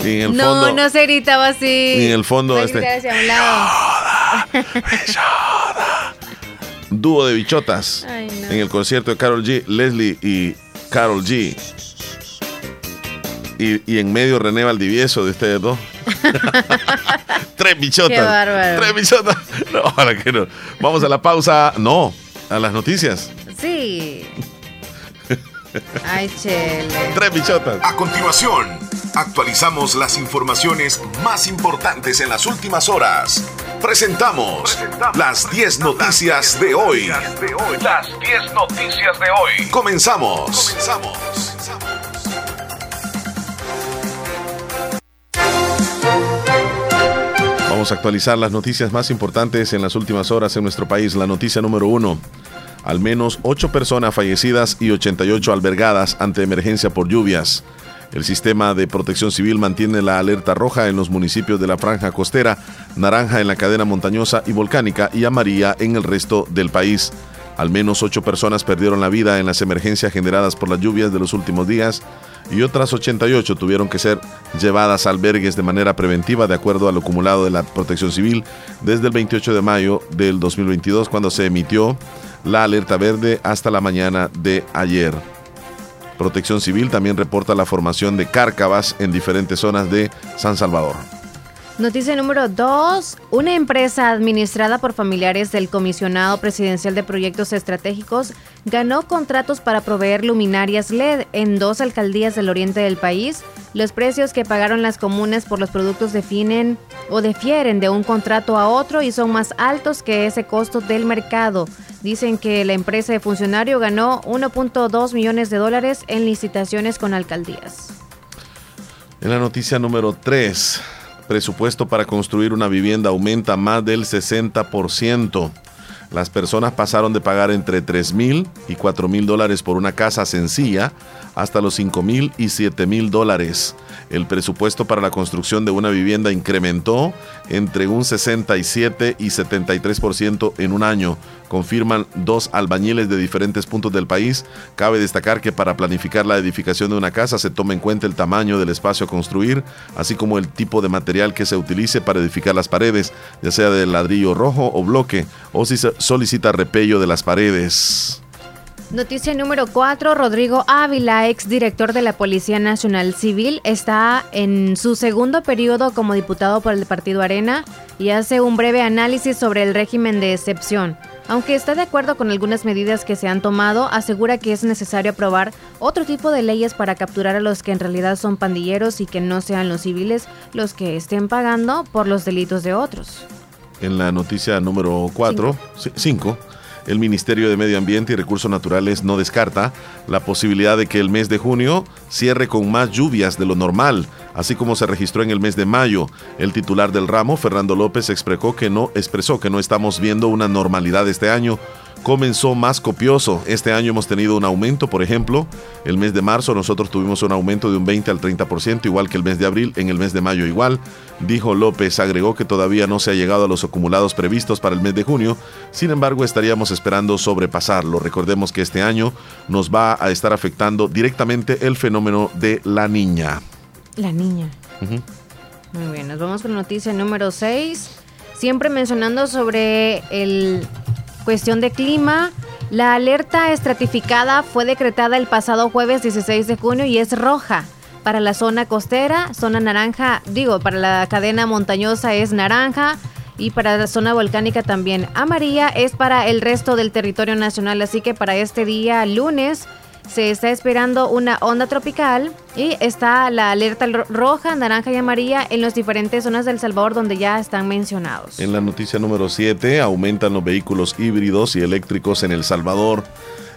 y en el no, fondo, no se gritaba así. y en el fondo, Se este, hacia un lado. dúo de bichotas Ay, no. en el concierto de Carol G, Leslie y Carol G. Y, y en medio René Valdivieso de ustedes dos. (laughs) Tres bichotas. Qué bárbaro. Tres bichotas. No, ahora que no. Vamos a la pausa. No, a las noticias. Sí. Ay, chele. Tres bichotas. A continuación, actualizamos las informaciones más importantes en las últimas horas. Presentamos las 10 noticias de hoy. Las 10 noticias de hoy. Comenzamos. Vamos a actualizar las noticias más importantes en las últimas horas en nuestro país. La noticia número uno. Al menos 8 personas fallecidas y 88 albergadas ante emergencia por lluvias. El sistema de protección civil mantiene la alerta roja en los municipios de la franja costera, naranja en la cadena montañosa y volcánica y amarilla en el resto del país. Al menos 8 personas perdieron la vida en las emergencias generadas por las lluvias de los últimos días y otras 88 tuvieron que ser llevadas a albergues de manera preventiva de acuerdo al acumulado de la protección civil desde el 28 de mayo del 2022 cuando se emitió la alerta verde hasta la mañana de ayer. Protección Civil también reporta la formación de cárcavas en diferentes zonas de San Salvador. Noticia número 2. Una empresa administrada por familiares del comisionado presidencial de proyectos estratégicos ganó contratos para proveer luminarias LED en dos alcaldías del oriente del país. Los precios que pagaron las comunas por los productos definen o difieren de un contrato a otro y son más altos que ese costo del mercado. Dicen que la empresa de funcionario ganó 1.2 millones de dólares en licitaciones con alcaldías. En la noticia número 3, presupuesto para construir una vivienda aumenta más del 60%. Las personas pasaron de pagar entre 3 mil y 4 mil dólares por una casa sencilla hasta los 5 mil y 7 mil dólares. El presupuesto para la construcción de una vivienda incrementó entre un 67 y 73% en un año, confirman dos albañiles de diferentes puntos del país. Cabe destacar que para planificar la edificación de una casa se toma en cuenta el tamaño del espacio a construir, así como el tipo de material que se utilice para edificar las paredes, ya sea de ladrillo rojo o bloque, o si se solicita repello de las paredes. Noticia número 4. Rodrigo Ávila, exdirector de la Policía Nacional Civil, está en su segundo periodo como diputado por el Partido Arena y hace un breve análisis sobre el régimen de excepción. Aunque está de acuerdo con algunas medidas que se han tomado, asegura que es necesario aprobar otro tipo de leyes para capturar a los que en realidad son pandilleros y que no sean los civiles los que estén pagando por los delitos de otros. En la noticia número 4, 5, el Ministerio de Medio Ambiente y Recursos Naturales no descarta la posibilidad de que el mes de junio cierre con más lluvias de lo normal, así como se registró en el mes de mayo. El titular del ramo, Fernando López, expresó que no, expresó que no estamos viendo una normalidad este año. Comenzó más copioso. Este año hemos tenido un aumento, por ejemplo, el mes de marzo nosotros tuvimos un aumento de un 20 al 30%, igual que el mes de abril, en el mes de mayo igual. Dijo López, agregó que todavía no se ha llegado a los acumulados previstos para el mes de junio, sin embargo estaríamos esperando sobrepasarlo. Recordemos que este año nos va a estar afectando directamente el fenómeno de la niña. La niña. Muy bien, nos vamos con la noticia número 6. Siempre mencionando sobre el cuestión de clima. La alerta estratificada fue decretada el pasado jueves 16 de junio y es roja. Para la zona costera, zona naranja, digo, para la cadena montañosa es naranja y para la zona volcánica también. Amarilla es para el resto del territorio nacional, así que para este día lunes se está esperando una onda tropical y está la alerta ro- roja, naranja y amarilla en las diferentes zonas del Salvador donde ya están mencionados. En la noticia número 7, aumentan los vehículos híbridos y eléctricos en El Salvador.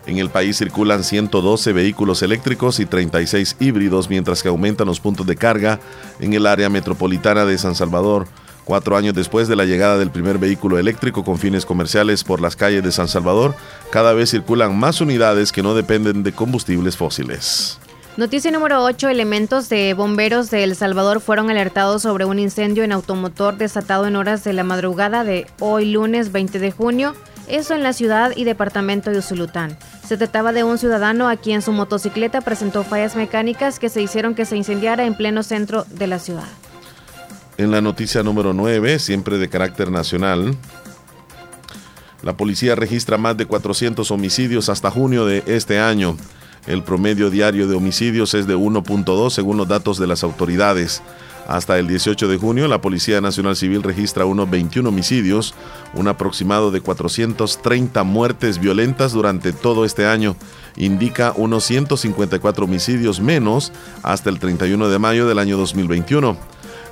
En el país circulan 112 vehículos eléctricos y 36 híbridos, mientras que aumentan los puntos de carga en el área metropolitana de San Salvador. Cuatro años después de la llegada del primer vehículo eléctrico con fines comerciales por las calles de San Salvador, cada vez circulan más unidades que no dependen de combustibles fósiles. Noticia número 8. Elementos de bomberos de El Salvador fueron alertados sobre un incendio en automotor desatado en horas de la madrugada de hoy lunes 20 de junio. Eso en la ciudad y departamento de Usulután. Se trataba de un ciudadano a quien su motocicleta presentó fallas mecánicas que se hicieron que se incendiara en pleno centro de la ciudad. En la noticia número 9, siempre de carácter nacional, la policía registra más de 400 homicidios hasta junio de este año. El promedio diario de homicidios es de 1.2 según los datos de las autoridades. Hasta el 18 de junio, la Policía Nacional Civil registra unos 21 homicidios, un aproximado de 430 muertes violentas durante todo este año. Indica unos 154 homicidios menos hasta el 31 de mayo del año 2021.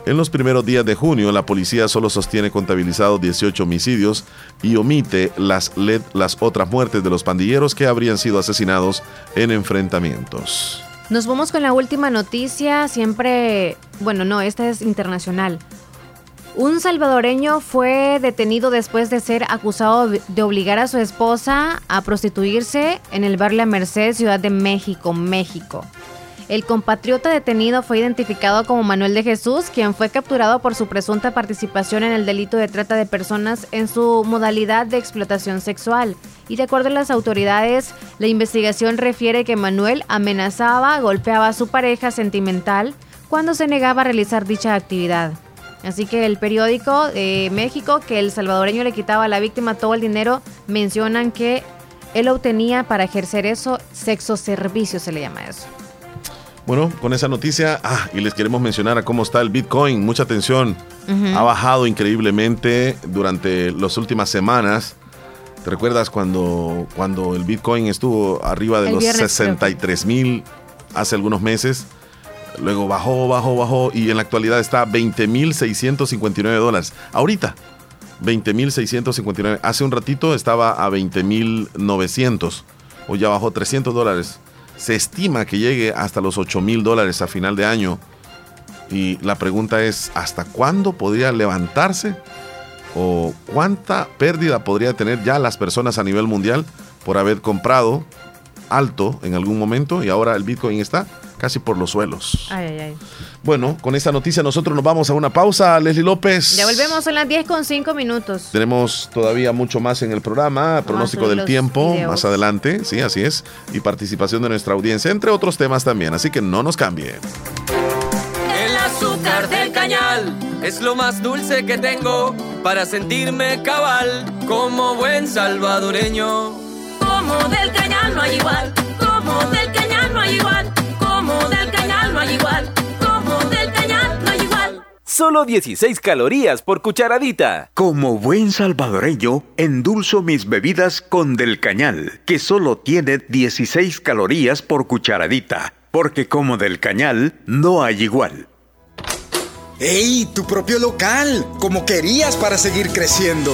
En los primeros días de junio, la policía solo sostiene contabilizados 18 homicidios y omite las, las otras muertes de los pandilleros que habrían sido asesinados en enfrentamientos. Nos vamos con la última noticia, siempre, bueno, no, esta es internacional. Un salvadoreño fue detenido después de ser acusado de obligar a su esposa a prostituirse en el bar Merced, Ciudad de México, México. El compatriota detenido fue identificado como Manuel de Jesús, quien fue capturado por su presunta participación en el delito de trata de personas en su modalidad de explotación sexual. Y de acuerdo a las autoridades, la investigación refiere que Manuel amenazaba, golpeaba a su pareja sentimental cuando se negaba a realizar dicha actividad. Así que el periódico de México, que el salvadoreño le quitaba a la víctima todo el dinero, mencionan que él obtenía para ejercer eso, sexo servicio se le llama eso. Bueno, con esa noticia, ah, y les queremos mencionar a cómo está el Bitcoin. Mucha atención. Ha bajado increíblemente durante las últimas semanas. ¿Te recuerdas cuando, cuando el Bitcoin estuvo arriba de El los viernes, creo que. 63 hace algunos meses? Luego bajó, bajó, bajó y en la actualidad está a 20.659 dólares. Ahorita, 20.659. Hace un ratito estaba a 20.900. O ya bajó 300 dólares. Se estima que llegue hasta los 8.000 dólares a final de año. Y la pregunta es, ¿hasta cuándo podría levantarse? ¿O cuánta pérdida podría tener ya las personas a nivel mundial por haber comprado alto en algún momento y ahora el Bitcoin está casi por los suelos? Ay, ay, ay. Bueno, con esta noticia nosotros nos vamos a una pausa. Leslie López. Ya volvemos en las 10 con 5 minutos. Tenemos todavía mucho más en el programa, pronóstico del tiempo videos. más adelante, sí, así es, y participación de nuestra audiencia, entre otros temas también, así que no nos cambie. El azúcar del cañal es lo más dulce que tengo para sentirme cabal como buen salvadoreño. Como del cañal no hay igual, como del cañal no hay igual, Solo 16 calorías por cucharadita. Como buen salvadoreño, endulzo mis bebidas con Del Cañal, que solo tiene 16 calorías por cucharadita, porque como Del Cañal no hay igual. ¡Ey! Tu propio local, como querías para seguir creciendo.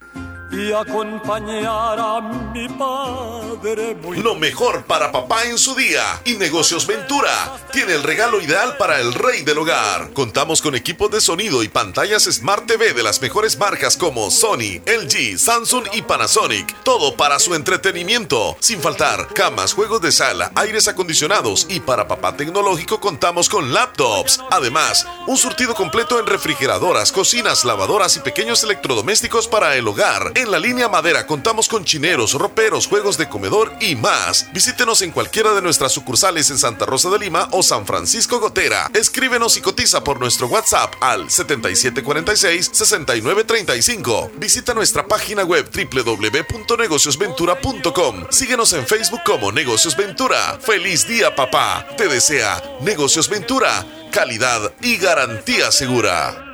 Y acompañar a mi padre muy Lo mejor para papá en su día. Y Negocios Ventura tiene el regalo ideal para el rey del hogar. Contamos con equipos de sonido y pantallas Smart TV de las mejores marcas como Sony, LG, Samsung y Panasonic. Todo para su entretenimiento. Sin faltar camas, juegos de sala, aires acondicionados y para papá tecnológico contamos con laptops. Además, un surtido completo en refrigeradoras, cocinas, lavadoras y pequeños electrodomésticos para el hogar. En la línea madera contamos con chineros, roperos, juegos de comedor y más. Visítenos en cualquiera de nuestras sucursales en Santa Rosa de Lima o San Francisco Gotera. Escríbenos y cotiza por nuestro WhatsApp al 7746-6935. Visita nuestra página web www.negociosventura.com. Síguenos en Facebook como Negocios Ventura. Feliz día, papá. Te desea Negocios Ventura. Calidad y garantía segura.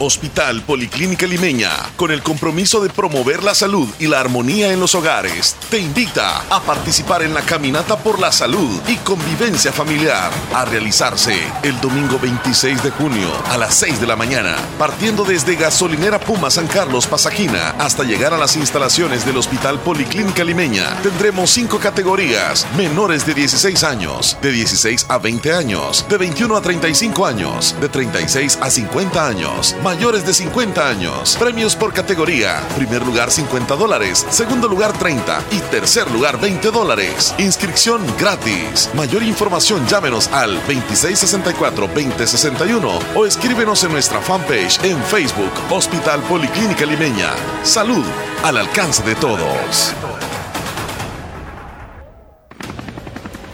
Hospital Policlínica Limeña, con el compromiso de promover la salud y la armonía en los hogares, te invita a participar en la Caminata por la Salud y Convivencia Familiar, a realizarse el domingo 26 de junio a las 6 de la mañana, partiendo desde Gasolinera Puma San Carlos Pasajina hasta llegar a las instalaciones del Hospital Policlínica Limeña. Tendremos cinco categorías, menores de 16 años, de 16 a 20 años, de 21 a 35 años, de 36 a 50 años, mayores de 50 años. Premios por categoría. Primer lugar 50 dólares, segundo lugar 30 y tercer lugar 20 dólares. Inscripción gratis. Mayor información llámenos al 2664-2061 o escríbenos en nuestra fanpage en Facebook Hospital Policlínica Limeña. Salud al alcance de todos.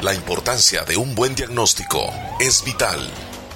La importancia de un buen diagnóstico es vital.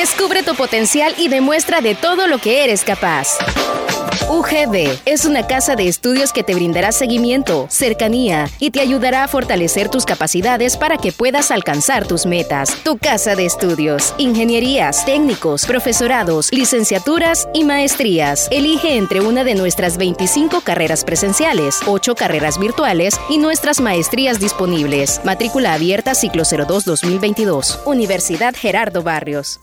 Descubre tu potencial y demuestra de todo lo que eres capaz. UGB es una casa de estudios que te brindará seguimiento, cercanía y te ayudará a fortalecer tus capacidades para que puedas alcanzar tus metas. Tu casa de estudios, ingenierías, técnicos, profesorados, licenciaturas y maestrías. Elige entre una de nuestras 25 carreras presenciales, 8 carreras virtuales y nuestras maestrías disponibles. Matrícula abierta ciclo 02-2022. Universidad Gerardo Barrios.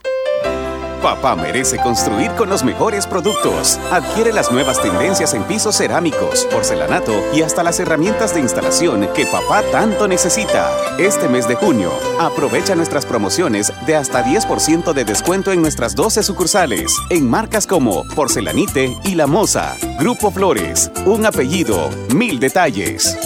Papá merece construir con los mejores productos. Adquiere las nuevas tendencias en pisos cerámicos, porcelanato y hasta las herramientas de instalación que papá tanto necesita. Este mes de junio, aprovecha nuestras promociones de hasta 10% de descuento en nuestras 12 sucursales, en marcas como Porcelanite y La Moza. Grupo Flores, un apellido, mil detalles.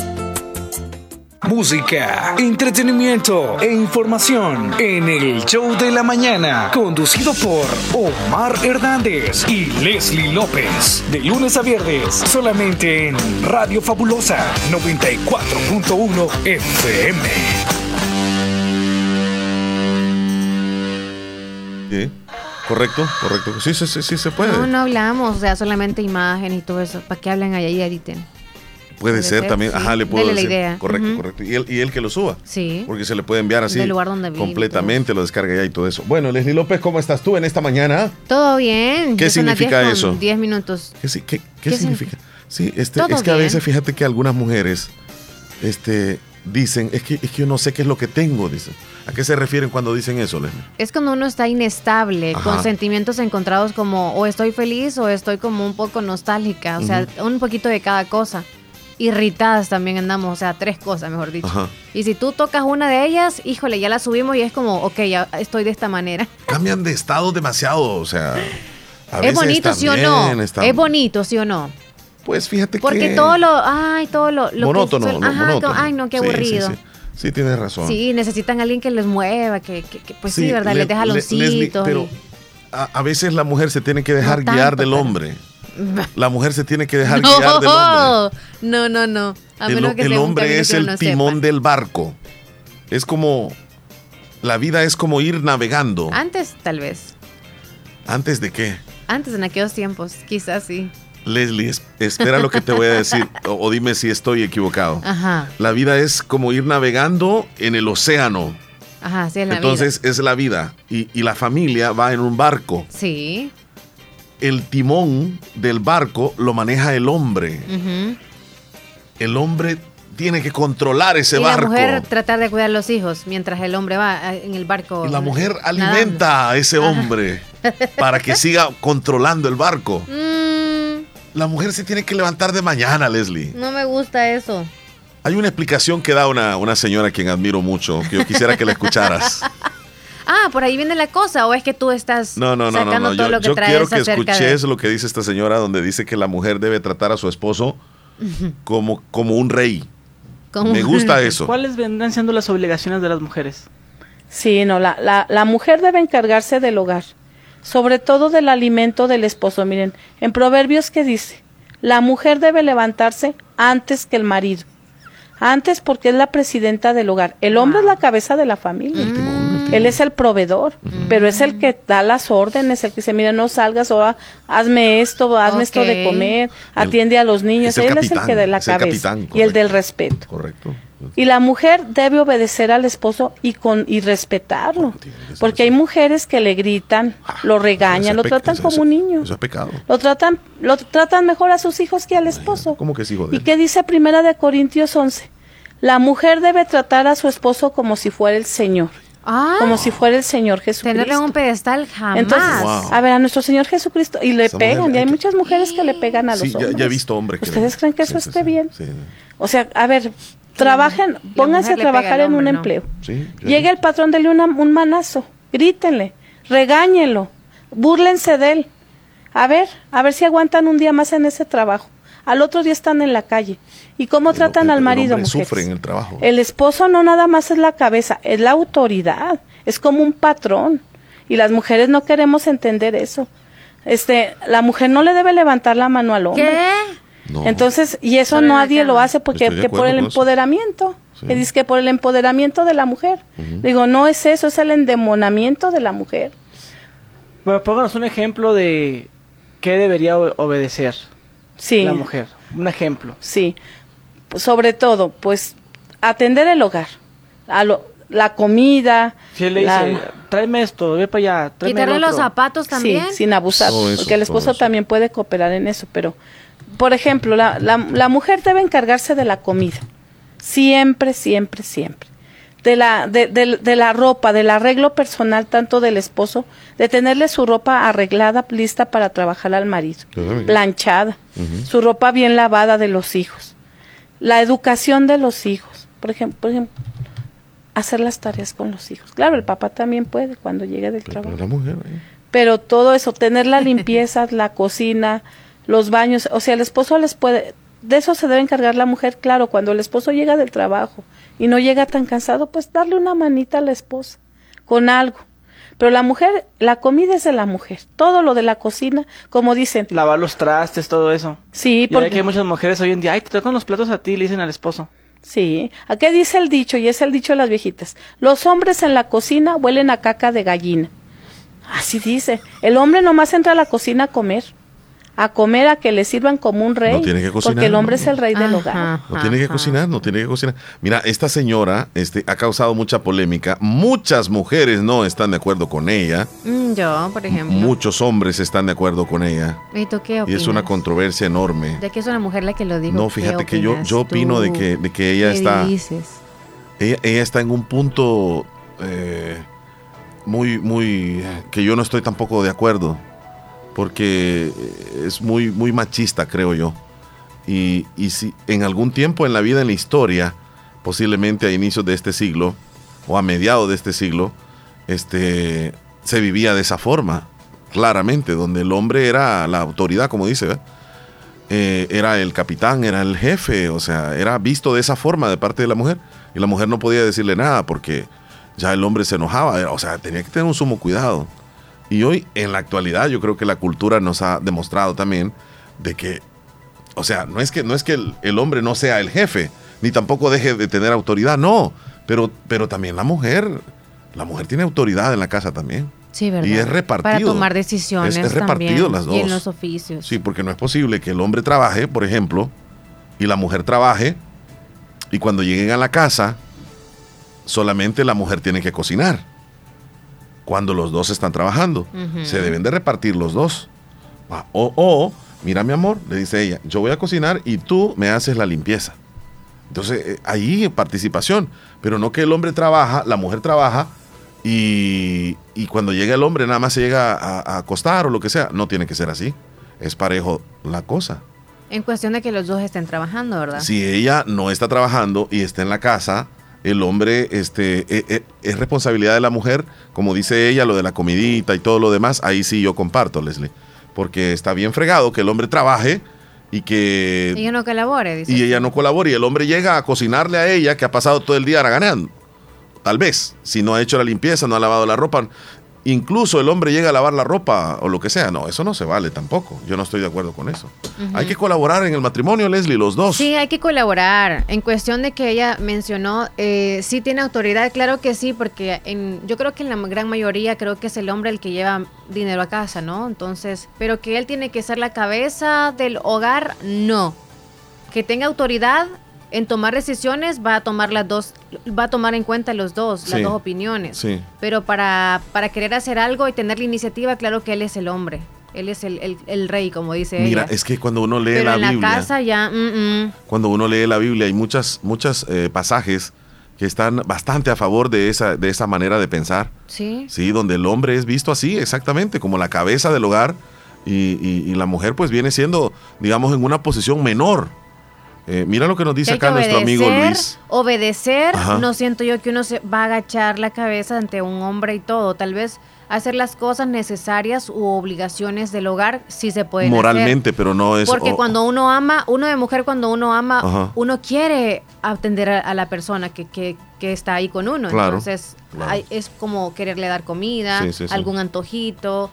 Música, entretenimiento e información en el show de la mañana, conducido por Omar Hernández y Leslie López, de lunes a viernes, solamente en Radio Fabulosa 94.1 FM. Sí, correcto, correcto. Sí, sí, sí, sí se puede. No, no hablamos, o sea, solamente imagen y todo eso. ¿Para qué hablan ahí y editen? Puede Puede ser, ser, también. sí. Ajá, le puedo Dele la decir. idea. Correcto, correcto. Y él, y él que lo suba. Sí. Porque se le puede enviar así. Del lugar donde vive Completamente, lo descarga ya y todo eso. Bueno, Leslie López, ¿cómo estás tú en esta mañana? Todo bien. ¿Qué significa 10 con eso? 10 minutos. ¿Qué, si- qué- qué ¿Qué significa? Sí, este, Todo es que a veces fíjate que algunas mujeres este, dicen, es que, es que yo no sé qué es lo que tengo, dicen. ¿A qué se refieren cuando dicen eso, Leslie? Es cuando uno está inestable, Ajá. con sentimientos encontrados como o estoy feliz o estoy como un poco nostálgica, o sea, un poquito de cada cosa. Irritadas también andamos, o sea, tres cosas, mejor dicho. Ajá. Y si tú tocas una de ellas, híjole, ya la subimos y es como, ok, ya estoy de esta manera. Cambian de estado demasiado, o sea. a es veces bonito, sí o no. están- Es bonito, sí o no. Pues fíjate Porque que. todo lo, ay, todo lo, lo que monótono, suel- lo ajá, monótono. ay, no, qué Sí, sí, aburrido. Sí, Sí, tienes razón. Sí, necesitan a alguien que les mueva, que, que- que, pues sí, ¿verdad? Le- les deja Le- jaloncitos. Leslie, pero a, a veces la mujer se tiene que dejar No guiar del pero- hombre. (laughs) La mujer se tiene que dejar no, guiar del hombre. no, no, no. A El, menos que el sea un hombre es que el no timón sepa. del barco. Es como. La vida es como ir navegando. Antes, tal vez. ¿Antes de qué? Antes, en aquellos tiempos, quizás sí. Leslie, es- espera lo que te voy a decir. (laughs) o, o dime si estoy equivocado. Ajá, La vida es como ir navegando en el océano. ajá, sí es la Entonces es la vida. Y, y la familia va en un barco. Sí. El timón del barco lo maneja el hombre. El hombre tiene que controlar ese y barco. la mujer tratar de cuidar a los hijos mientras el hombre va eh, en el barco. Y la mujer nadando. alimenta a ese hombre para que siga controlando el barco. (laughs) Mm, La mujer se tiene que levantar de mañana, Leslie. no me gusta eso. Hay una explicación que da una, una señora a quien admiro mucho, que yo quisiera que la escucharas. (laughs) Ah, por ahí viene la cosa, o es que tú estás No, no, no, no, sacando no. todo Yo, lo que yo traes quiero que escuches de... lo que dice esta señora, donde dice que la mujer debe tratar a su esposo como, como un rey. Como- Me gusta eso. ¿Cuáles vendrán siendo las obligaciones de las mujeres? Sí, no, la, la, la mujer debe encargarse del hogar, sobre todo del alimento del esposo. Miren, en Proverbios que dice, la mujer debe levantarse antes que el marido. Antes porque es la presidenta del hogar. El hombre es la cabeza de la familia. Él es el proveedor, pero es el que da las órdenes, el que dice, mira, no salgas o ah, hazme esto, hazme esto de comer, atiende a los niños. es Él es el que da la el cabeza capitán, y el del respeto. Correcto. Y la mujer debe obedecer al esposo y con y respetarlo, porque hay mujeres que le gritan, lo regañan, lo tratan eso- como un niño, Eso es pecado. lo tratan lo tratan mejor a sus hijos que al esposo. ¿Cómo que es hijo de ¿Y qué dice Primera de Corintios 11? La mujer debe tratar a su esposo como si fuera el Señor, Ah, como si fuera el Señor Jesucristo. tenerle en un pedestal jamás. Entonces, Wow. a ver, a nuestro Señor Jesucristo, y le Esa pegan, mujer y hay que- muchas mujeres que le pegan a los Sí, ya, hombres. ya he visto hombres que... ¿Ustedes creen que eso Sí, esté sí, bien? sí. O sea, a ver, trabajen, pónganse a trabajar en un empleo. Llega el patrón, dele una- un manazo, grítenle, regáñenlo, búrlense de él. A ver, a ver si aguantan un día más en ese trabajo. Al otro día están en la calle. ¿Y cómo tratan El- al el marido, hombre mujeres? sufre en el trabajo. El esposo no nada más es la cabeza, es la autoridad, es como un patrón. Y las mujeres no queremos entender eso. Este, la mujer no le debe levantar la mano al hombre. ¿Qué? No. Entonces, y eso la nadie lo hace porque que por el empoderamiento. Sí. Que dice que por el empoderamiento de la mujer. Digo, no es eso, es el endemonamiento de la mujer. Bueno, pónganos un ejemplo de qué debería obedecer Sí. la mujer. Un ejemplo. Sí. Sobre todo, pues atender el hogar, a lo- la comida, Si él le la- dice, tráeme esto, ve para allá, tráeme Quitarle el los otro". zapatos también. Sí, sin abusar, eso, porque el esposo también puede cooperar en eso, pero, por ejemplo, la, la, la mujer debe encargarse de la comida, siempre, siempre, siempre. De la, de, de- de la ropa, del arreglo personal tanto del esposo, de tenerle su ropa arreglada, lista para trabajar al marido, planchada, su ropa bien lavada de los hijos, la educación de los hijos, por ejemplo, por ejemplo, hacer las tareas con los hijos. Claro, el papá también puede cuando llegue del Pero trabajo la mujer, ¿eh? pero todo eso, tener la (laughs) limpieza, la cocina, los baños, o sea, el esposo les puede, de eso se debe encargar la mujer, claro, cuando el esposo llega del trabajo y no llega tan cansado, pues darle una manita a la esposa con algo. Pero la mujer, la comida es de la mujer, todo lo de la cocina, como dicen, Lavar los trastes, todo eso. sí, Y porque, que hay muchas mujeres hoy en día, ay, te tocan los platos a ti, le dicen al esposo. sí, ¿a qué dice el dicho? Y es el dicho de las viejitas, los hombres en la cocina huelen a caca de gallina. Así dice, el hombre nomás entra a la cocina a comer, a comer a que le sirvan como un rey, No tiene que cocinar, porque el hombre no, es el rey del Ajá. hogar. No tiene que cocinar, no tiene que cocinar. Mira, esta señora este, ha causado mucha polémica. Muchas mujeres no están de acuerdo con ella. Mm, yo, por ejemplo. Muchos hombres están de acuerdo con ella. ¿Y tú qué Y opinas? es una controversia enorme. De que es una mujer la que lo dijo. No, ¿qué fíjate que yo, yo opino de que, de que ella ¿Qué está, dices? ella, ella está en un punto eh, muy, muy, que yo no estoy tampoco de acuerdo, porque es muy, muy machista, creo yo. Y, y si en algún tiempo en la vida, en la historia, posiblemente a inicios de este siglo, o a mediados de este siglo, este, se vivía de esa forma, claramente, donde el hombre era la autoridad, como dice, ¿verdad? eh, era el capitán, era el jefe, o sea, era visto de esa forma de parte de la mujer. Y la mujer no podía decirle nada porque ya el hombre se enojaba, o sea, tenía que tener un sumo cuidado. Y hoy, en la actualidad, yo creo que la cultura nos ha demostrado también de que, o sea, no es que, no es que el, el hombre no sea el jefe, ni tampoco deje de tener autoridad, no, pero, pero también la mujer, la mujer tiene autoridad en la casa también. Sí, ¿verdad? Y es repartido. Para tomar decisiones Es- es repartido también, las Y en dos. los oficios. Sí, porque no es posible que el hombre trabaje, por ejemplo, y la mujer trabaje, y cuando lleguen a la casa, solamente la mujer tiene que cocinar. Cuando los dos están trabajando. Se deben de repartir los dos. O, o, mira mi amor, le dice ella, yo voy a cocinar y tú me haces la limpieza. Entonces, eh, ahí participación, pero no que el hombre trabaja, la mujer trabaja y, y cuando llega el hombre nada más se llega a, a acostar o lo que sea. No tiene que ser así. Es parejo la cosa. En cuestión de que los dos estén trabajando, ¿verdad? Si ella no está trabajando y está en la casa, el hombre este, e- e- es responsabilidad de la mujer, como dice ella, lo de la comidita y todo lo demás, ahí sí yo comparto, Leslie. Porque está bien fregado que el hombre trabaje y que Y uno que labore, dice. y ella no colabora y el hombre llega a cocinarle a ella que ha pasado todo el día ganando. Tal vez, si no ha hecho la limpieza, no ha lavado la ropa. Incluso el hombre llega a lavar la ropa o lo que sea. No, eso no se vale tampoco. Yo no estoy de acuerdo con eso. Hay que colaborar en el matrimonio, Leslie, los dos. Sí, hay que colaborar. En cuestión de que ella mencionó, eh, sí tiene autoridad, claro que sí, porque en, yo creo que en la gran mayoría creo que es el hombre el que lleva dinero a casa, ¿no? Entonces, pero que él tiene que ser la cabeza del hogar, no. Que tenga autoridad en tomar decisiones, va a tomar las dos, va a tomar en cuenta los dos, las dos opiniones. Sí. Pero para, para querer hacer algo y tener la iniciativa, claro que él es el hombre. Él es el, el- el rey, como dice Mira, ella. es que cuando uno lee Pero la en la Biblia, casa ya, mm, mm. cuando uno lee la Biblia, hay muchas, muchas eh, pasajes que están bastante a favor de esa, de esa manera de pensar. Sí. Sí, donde el hombre es visto así, exactamente, como la cabeza del hogar y, y- y la mujer pues viene siendo, digamos, en una posición menor. Eh, mira lo que nos dice que acá nuestro amigo Luis. Obedecer, Ajá. no siento yo que uno se va a agachar la cabeza ante un hombre y todo. Tal vez hacer las cosas necesarias u obligaciones del hogar sí se pueden Moralmente, hacer. pero no es... Porque oh, cuando uno ama, uno de mujer cuando uno ama, Ajá. uno quiere atender a, a la persona que, que- que está ahí con uno. Claro, Entonces claro. hay- es como quererle dar comida, Sí, sí, sí. algún antojito.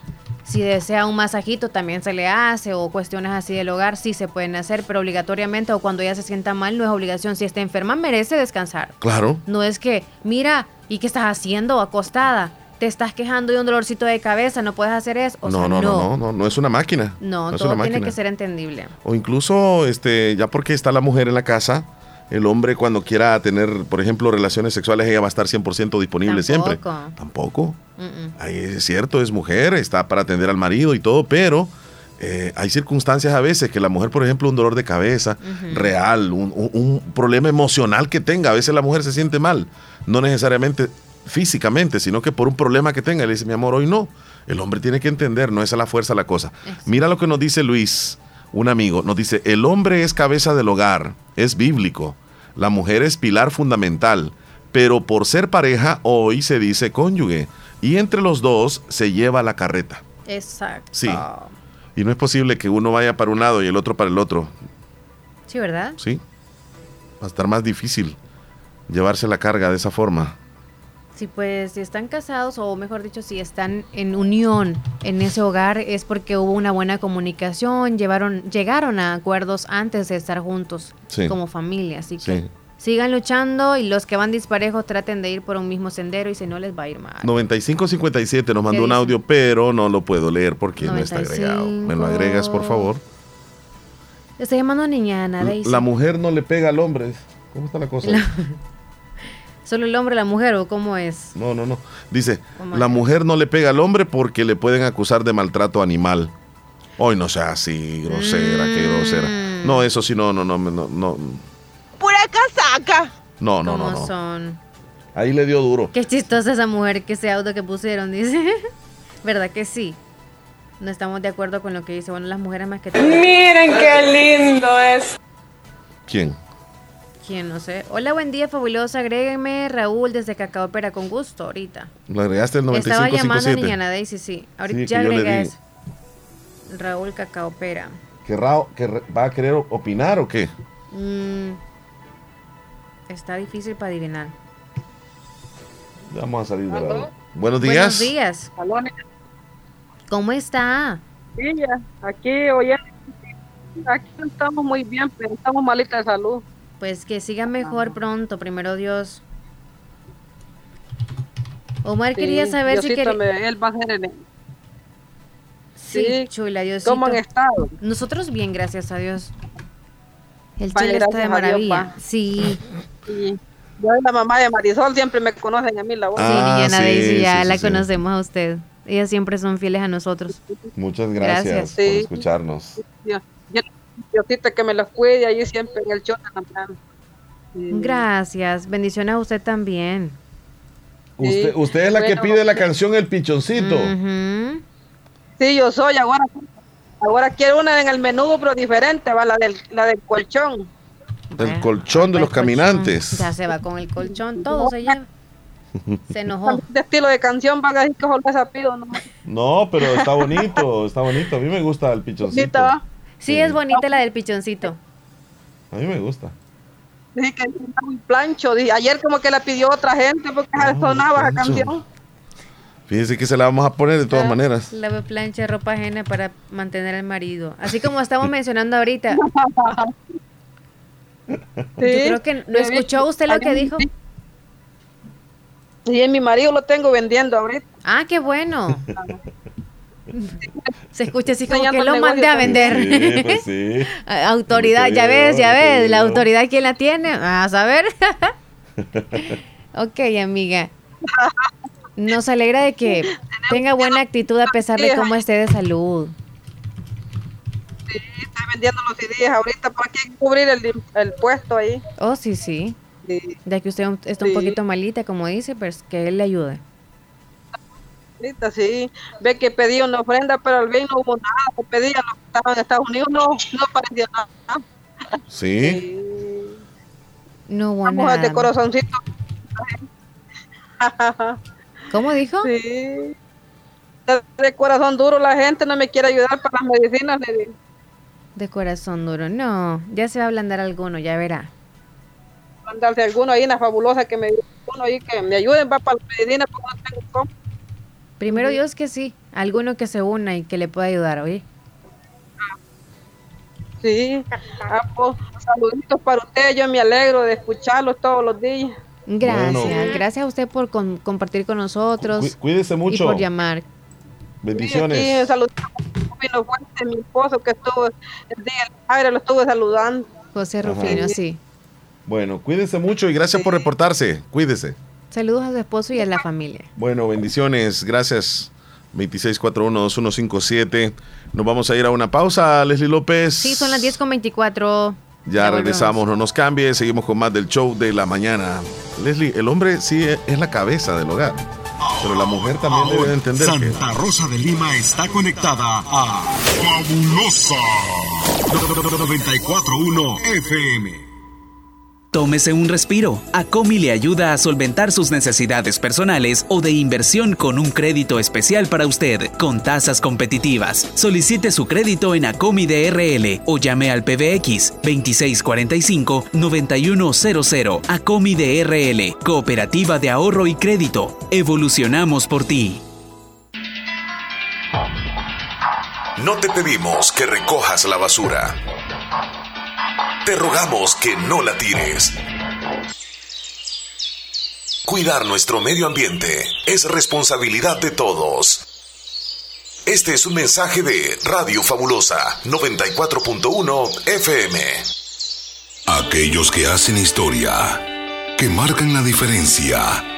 Si desea un masajito también se le hace o cuestiones así del hogar sí se pueden hacer, pero obligatoriamente o cuando ella se sienta mal no es obligación. Si está enferma merece descansar. Claro. No es que, mira, ¿y qué estás haciendo acostada? Te estás quejando de un dolorcito de cabeza, no puedes hacer eso. O no, sea, no, no, no, no, no es una máquina. No, No es todo una tiene máquina. que ser entendible. O incluso, este, ya porque está la mujer en la casa, el hombre cuando quiera tener, por ejemplo, relaciones sexuales, ella va a estar 100% disponible siempre. Tampoco. Tampoco. Mm-mm. Ahí es cierto, es mujer, está para atender al marido y todo, pero eh, hay circunstancias a veces que la mujer, por ejemplo, un dolor de cabeza real, un, un- un problema emocional que tenga, a veces la mujer se siente mal, no necesariamente físicamente, sino que por un problema que tenga, le dice, mi amor, hoy no. El hombre tiene que entender, no es a la fuerza la cosa. Mira lo que nos dice Luis, un amigo, nos dice, el hombre es cabeza del hogar, es bíblico, la mujer es pilar fundamental, pero por ser pareja hoy se dice cónyuge, y entre los dos se lleva la carreta. Exacto. Sí. Y no es posible que uno vaya para un lado y el otro para el otro, Sí, ¿verdad? ¿sí? Va a estar más difícil llevarse la carga de esa forma. Sí, pues si están casados o mejor dicho, si están en unión en ese hogar es porque hubo una buena comunicación, llevaron, llegaron a acuerdos antes de estar juntos Sí. como familia. Así que Sí. sigan luchando y los que van disparejos traten de ir por un mismo sendero y si no les va a ir mal. 9557 nos mandó ¿Qué un audio, pero no lo puedo leer porque no está agregado. ¿Me lo agregas, por favor? Estoy llamando a Niñana, Daisy. La mujer no le pega al hombre. ¿Cómo está la cosa? La- ¿Solo el hombre, la mujer o cómo es? No, no, no. Dice, ¿Cómo la es? mujer no le pega al hombre porque le pueden acusar de maltrato animal. Hoy no sea así, grosera, qué grosera. Mm. No, eso sí, no, no, no, no, no, Pura casaca. no, no, no, ¿Cómo no. son? Ahí le dio duro. Qué chistosa esa mujer que ese auto que pusieron, dice. (laughs) ¿Verdad que sí? No estamos de acuerdo con lo que dice. Bueno, las mujeres más que todo. Miren qué lindo es. ¿Quién? ¿Quién? No sé. Hola, buen día, fabulosa. Agrégueme Raúl desde Cacao Opera con gusto ahorita. ¿Lo agregaste el Estaba llamando a 9557? Niñana Daisy, sí. Ahorita Sí, ya que agregué. Raúl Cacao Opera. ¿Querrá, que ¿Va a querer opinar o qué? Mm, está difícil para adivinar. Vamos a salir de la... Buenos días. Buenos días. ¿Cómo está? Sí, ya, aquí, oye, aquí estamos muy bien, pero estamos malitas de salud. Pues que siga mejor pronto, primero Dios. Omar quería saber si quería... me- él va a ser el- Sí, Sí. chula, Diosito. ¿Cómo han estado? Nosotros bien, gracias a Dios. El Vaya, chile está de Dios, maravilla. sí, Sí. Yo la mamá de Marisol siempre me conocen a mí la voz. sí, Ah, Diana sí, Daisy, ya sí, la conocemos a usted. Ellas siempre son fieles a nosotros. Muchas gracias, Gracias. por Sí. escucharnos. Dios, yo- Diosito que me los cuide ahí siempre en el mañana. Sí. Gracias. Bendiciones a usted también. Usted, usted es la que pide la canción El Pichoncito. Sí, yo soy, ahora, ahora quiero una en el menudo, pero diferente, va la del, la del colchón. El colchón de los caminantes. Ya se va con el colchón, todo se lleva. (laughs) Se enojó. De estilo de canción, van a decir que Jorge Zapido, ¿no? No, pero está bonito, está bonito. A mí me gusta el pichoncito. Sí, es bonita la del pichoncito. A mí me gusta. Dije que era muy plancho. Dije, ayer como que la pidió otra gente porque sonaba esa plancho. canción. Fíjense que se la vamos a poner de todas Ah, maneras. Lava plancha ropa ajena para mantener al marido. Así como estamos mencionando ahorita. (laughs) Yo creo que no escuchó usted lo que dijo. Y en mi marido lo tengo vendiendo ahorita. Ah, qué bueno. (laughs) (laughs) Se escucha así como que lo mandé a vender. Sí, pues sí. Ah, (laughs) Autoridad, ya ves, ya ves. La autoridad, ¿quién la tiene? A saber. (laughs) ok, amiga. Nos alegra de que tenga buena actitud a pesar de cómo esté de salud. Estoy vendiendo los CDs ahorita para que cubrir el, el puesto ahí. Oh, sí, sí. Sí. Ya que usted está un Sí. poquito malita, como dice, pero es que él le ayude. Ahorita sí. Ve que pedí una ofrenda, pero al bien no hubo nada. Que pedí a los que estaban en Estados Unidos, no, no apareció nada. Sí. No hubo Vamos de nada. corazoncito. ¿Cómo dijo? Sí. De, de corazón duro la gente no me quiere ayudar para las medicinas. De corazón duro. No, ya se va a ablandar alguno, ya verá. Mandarse alguno ahí, una fabulosa que me uno ahí que me ayuden, va para las medicinas porque no tengo cómo. Primero. Dios que sí, alguno que se una y que le pueda ayudar, oye. Sí. Ah, pues, saluditos para usted. Yo me alegro de escucharlos todos los días. Gracias, Bueno. gracias a usted por con- compartir con nosotros. Cu- cuídese mucho. Y por llamar. Bendiciones. Sí, saluditos a Rufino Fuentes, mi esposo que estuvo el día del padre, lo estuve saludando. José Ajá. Rufino, sí. Bueno, cuídese mucho y gracias por reportarse. Cuídese. Saludos a su esposo y a la familia. Bueno, bendiciones. Gracias. 26412157. Nos vamos a ir a una pausa, Leslie López. Sí, son las 10 con 24. Ya, regresamos, no nos cambie, seguimos con más del show de la mañana. Leslie, el hombre sí es la cabeza del hogar, pero la mujer también debe de entender que... Santa Rosa de Lima está conectada a Fabulosa 941 FM. Tómese un respiro. Acomi le ayuda a solventar sus necesidades personales o de inversión con un crédito especial para usted, con tasas competitivas. Solicite su crédito en Acomi DRL o llame al PBX 2645-9100. Acomi DRL, Cooperativa de Ahorro y Crédito. Evolucionamos por ti. No te pedimos que recojas la basura. Te rogamos que no la tires. Cuidar nuestro medio ambiente es responsabilidad de todos. Este es un mensaje de Radio Fabulosa 94.1 FM. Aquellos que hacen historia, que marcan la diferencia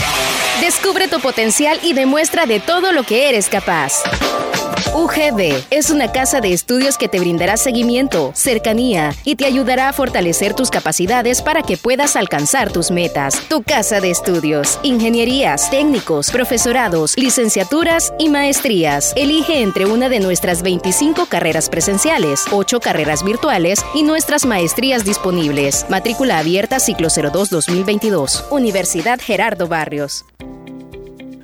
Okay. Descubre tu potencial y demuestra de todo lo que eres capaz. UGB es una casa de estudios que te brindará seguimiento, cercanía y te ayudará a fortalecer tus capacidades para que puedas alcanzar tus metas. Tu casa de estudios, ingenierías, técnicos, profesorados, licenciaturas y maestrías. Elige entre una de nuestras 25 carreras presenciales, 8 carreras virtuales y nuestras maestrías disponibles. Matrícula abierta ciclo 02-2022. Universidad Gerardo Barrios.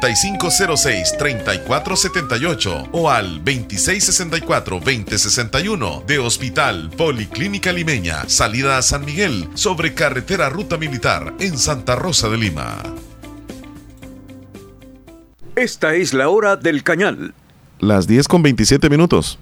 5506-3478 o al 2664-2061 de Hospital Policlínica Limeña, salida a San Miguel, sobre carretera Ruta Militar en Santa Rosa de Lima. Esta es la hora del cañal. Las 10 con 27 minutos.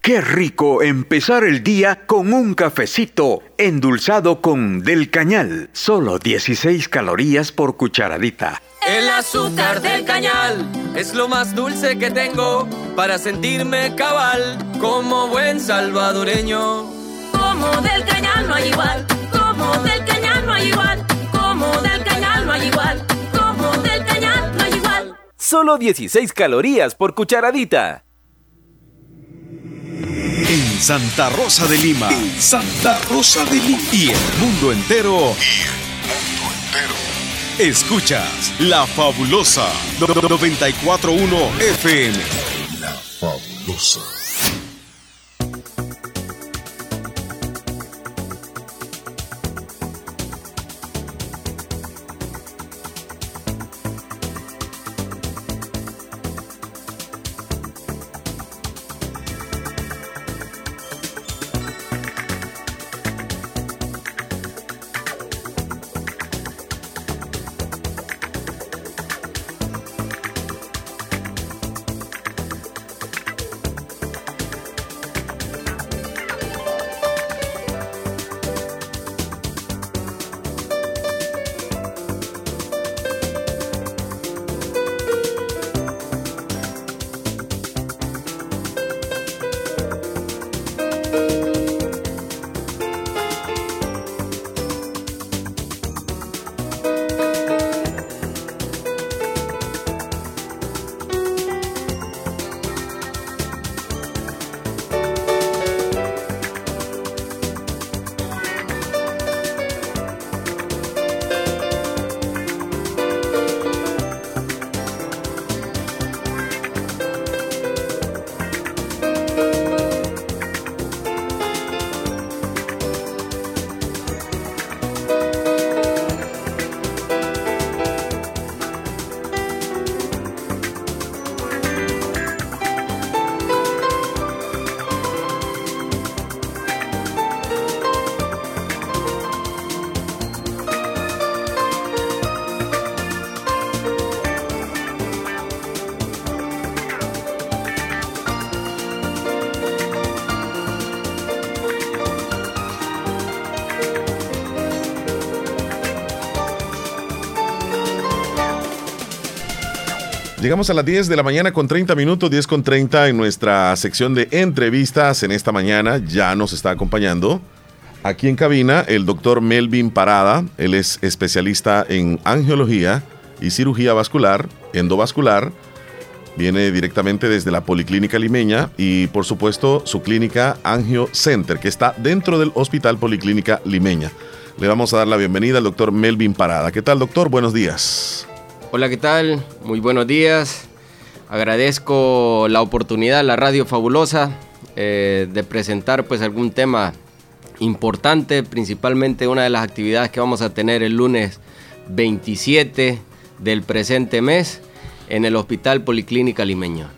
Qué rico empezar el día con un cafecito endulzado con Del Cañal. Solo 16 calorías por cucharadita. El azúcar del cañal es lo más dulce que tengo para sentirme cabal como buen salvadoreño. Como del cañal no hay igual, como del cañal no hay igual, como del cañal no hay igual, como del cañal no hay igual. Solo 16 calorías por cucharadita. En Santa Rosa de Lima. En Santa Rosa de Lima. Y el mundo entero. Y el mundo entero. Escuchas La Fabulosa 941 FM. La fabulosa. Llegamos a las 10 de la mañana con 30 minutos, 10 con 30 en nuestra sección de entrevistas en esta mañana. Ya nos está acompañando aquí en cabina el doctor Melvin Parada. Él es especialista en angiología y cirugía vascular, endovascular. Viene directamente desde la Policlínica Limeña y por supuesto su clínica Angio Center, que está dentro del Hospital Policlínica Limeña. Le vamos a dar la bienvenida al doctor Melvin Parada. ¿Qué tal, doctor? Buenos días. Hola, ¿qué tal? Muy buenos días. Agradezco la oportunidad, la radio fabulosa, eh, de presentar pues algún tema importante, principalmente una de las actividades que vamos a tener el lunes 27 del presente mes en el Hospital Policlínica Limeño.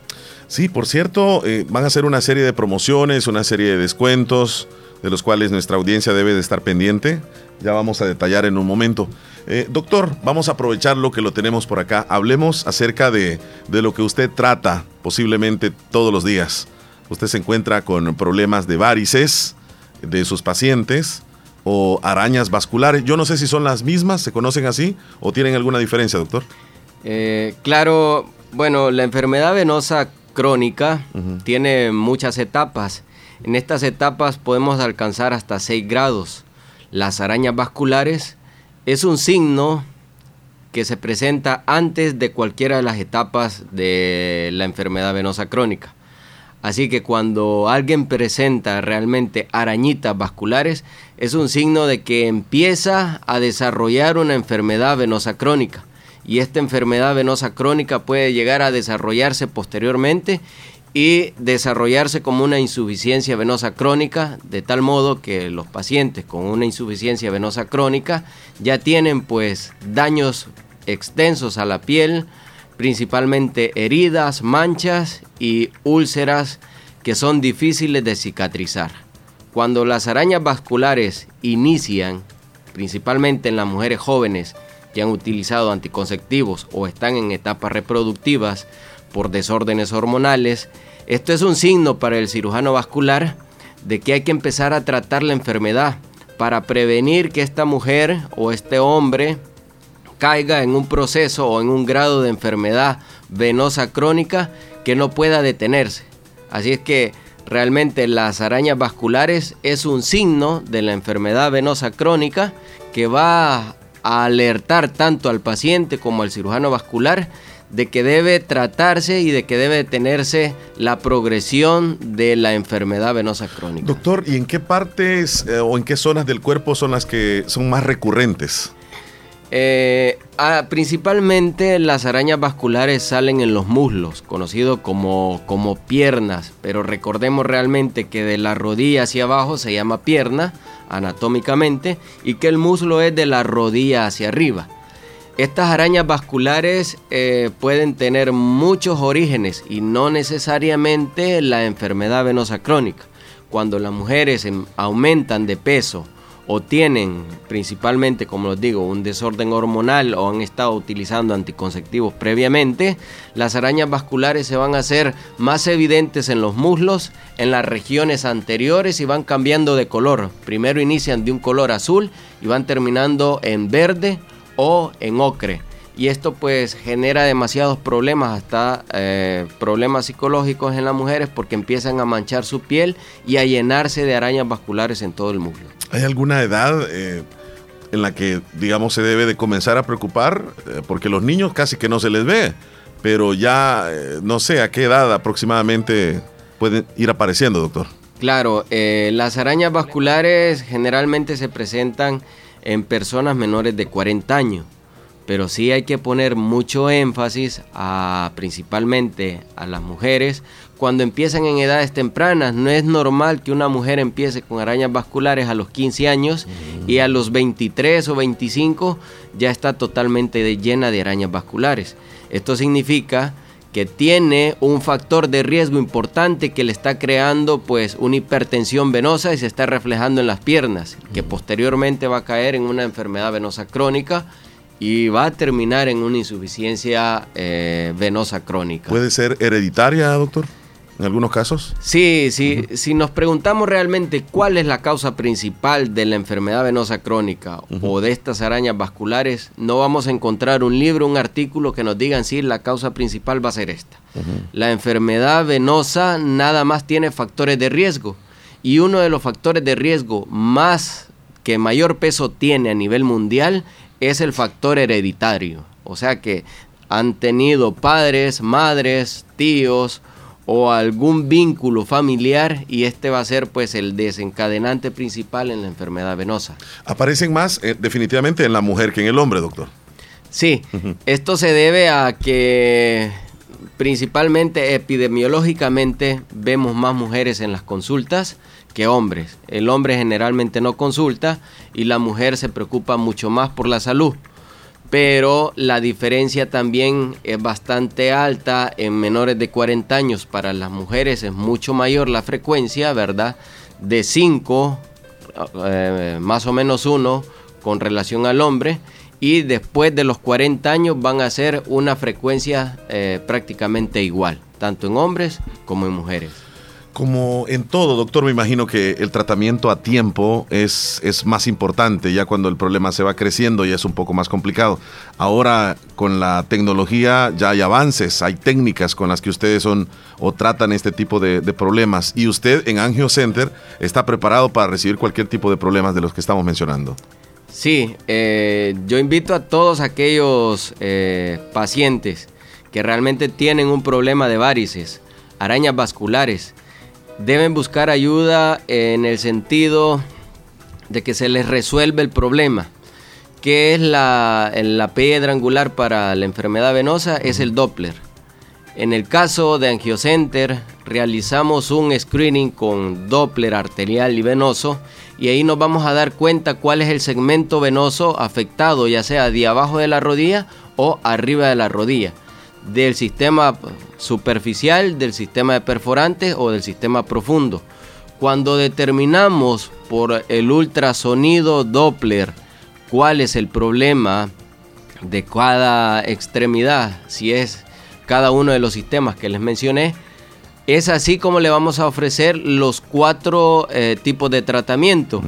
Sí, por cierto, eh, van a hacer una serie de promociones, una serie de descuentos, de los cuales nuestra audiencia debe de estar pendiente. Ya vamos a detallar en un momento. Eh, doctor, vamos a aprovechar lo que lo tenemos por acá. Hablemos acerca de, de lo que usted trata posiblemente todos los días. Usted se encuentra con problemas de varices de sus pacientes o arañas vasculares. Yo no sé si son las mismas, se conocen así o tienen alguna diferencia, doctor. Eh, claro, bueno, la enfermedad venosa crónica tiene muchas etapas. En estas etapas podemos alcanzar hasta 6 grados. Las arañas vasculares es un signo que se presenta antes de cualquiera de las etapas de la enfermedad venosa crónica. Así que cuando alguien presenta realmente arañitas vasculares, es un signo de que empieza a desarrollar una enfermedad venosa crónica. Y esta enfermedad venosa crónica puede llegar a desarrollarse posteriormente y desarrollarse como una insuficiencia venosa crónica, de tal modo que los pacientes con una insuficiencia venosa crónica ya tienen pues daños extensos a la piel, principalmente heridas, manchas y úlceras que son difíciles de cicatrizar. Cuando las arañas vasculares inician, principalmente en las mujeres jóvenes que han utilizado anticonceptivos o están en etapas reproductivas, por desórdenes hormonales. Esto es un signo para el cirujano vascular de que hay que empezar a tratar la enfermedad para prevenir que esta mujer o este hombre caiga en un proceso o en un grado de enfermedad venosa crónica que no pueda detenerse. Así es que realmente las arañas vasculares es un signo de la enfermedad venosa crónica que va a alertar tanto al paciente como al cirujano vascular de que debe tratarse y de que debe detenerse la progresión de la enfermedad venosa crónica. Doctor, ¿y en qué partes eh, o en qué zonas del cuerpo son las que son más recurrentes? Eh, ah, principalmente las arañas vasculares salen en los muslos, conocido como, como piernas, pero recordemos realmente que de la rodilla hacia abajo se llama pierna anatómicamente y que el muslo es de la rodilla hacia arriba. Estas arañas vasculares eh, pueden tener muchos orígenes y no necesariamente la enfermedad venosa crónica. Cuando las mujeres em, aumentan de peso o tienen principalmente, como les digo, un desorden hormonal o han estado utilizando anticonceptivos previamente, las arañas vasculares se van a hacer más evidentes en los muslos, en las regiones anteriores y van cambiando de color. Primero inician de un color azul y van terminando en verde o en ocre. Y esto pues genera demasiados problemas, hasta eh, problemas psicológicos en las mujeres porque empiezan a manchar su piel y a llenarse de arañas vasculares en todo el muslo. ¿Hay alguna edad eh, en la que, digamos, se debe de comenzar a preocupar? Eh, porque los niños casi que no se les ve, pero ya no sé a qué edad aproximadamente pueden ir apareciendo, doctor. Claro, las arañas vasculares generalmente se presentan en personas menores de 40 años. Pero sí hay que poner mucho énfasis a principalmente a las mujeres cuando empiezan en edades tempranas. No es normal que una mujer empiece con arañas vasculares a los 15 años y a los 23 o 25 ya está totalmente llena de arañas vasculares. Esto significa que tiene un factor de riesgo importante que le está creando pues una hipertensión venosa y se está reflejando en las piernas, que posteriormente va a caer en una enfermedad venosa crónica y va a terminar en una insuficiencia eh, venosa crónica. ¿Puede ser hereditaria, doctor? En algunos casos? Sí, sí. Si nos preguntamos realmente cuál es la causa principal de la enfermedad venosa crónica o de estas arañas vasculares, no vamos a encontrar un libro, un artículo que nos digan si la causa principal va a ser esta. La enfermedad venosa nada más tiene factores de riesgo y uno de los factores de riesgo más que mayor peso tiene a nivel mundial es el factor hereditario. O sea que han tenido padres, madres, tíos, o algún vínculo familiar y este va a ser pues el desencadenante principal en la enfermedad venosa. Aparecen más eh, definitivamente en la mujer que en el hombre, doctor. Sí, esto se debe a que principalmente epidemiológicamente vemos más mujeres en las consultas que hombres. El hombre generalmente no consulta y la mujer se preocupa mucho más por la salud pero la diferencia también es bastante alta en menores de 40 años. Para las mujeres es mucho mayor la frecuencia, ¿verdad? De 5, eh, más o menos 1 con relación al hombre. Y después de los 40 años van a ser una frecuencia eh, prácticamente igual, tanto en hombres como en mujeres. Como en todo, doctor, me imagino que el tratamiento a tiempo es, es más importante, ya cuando el problema se va creciendo y es un poco más complicado. Ahora, con la tecnología ya hay avances, hay técnicas con las que ustedes son o tratan este tipo de, problemas. Y usted en Angio Center está preparado para recibir cualquier tipo de problemas de los que estamos mencionando. Sí, eh, yo invito a todos aquellos eh, pacientes que realmente tienen un problema de varices arañas vasculares, deben buscar ayuda en el sentido de que se les resuelve el problema. ¿Qué es la, la piedra angular para la enfermedad venosa? Es el Doppler. En el caso de Angiocenter, realizamos un screening con Doppler arterial y venoso y ahí nos vamos a dar cuenta cuál es el segmento venoso afectado, ya sea de abajo de la rodilla o arriba de la rodilla, del sistema superficial, del sistema de perforantes o del sistema profundo. Cuando determinamos por el ultrasonido Doppler cuál es el problema de cada extremidad, si es cada uno de los sistemas que les mencioné, es así como le vamos a ofrecer los cuatro eh, tipos de tratamiento.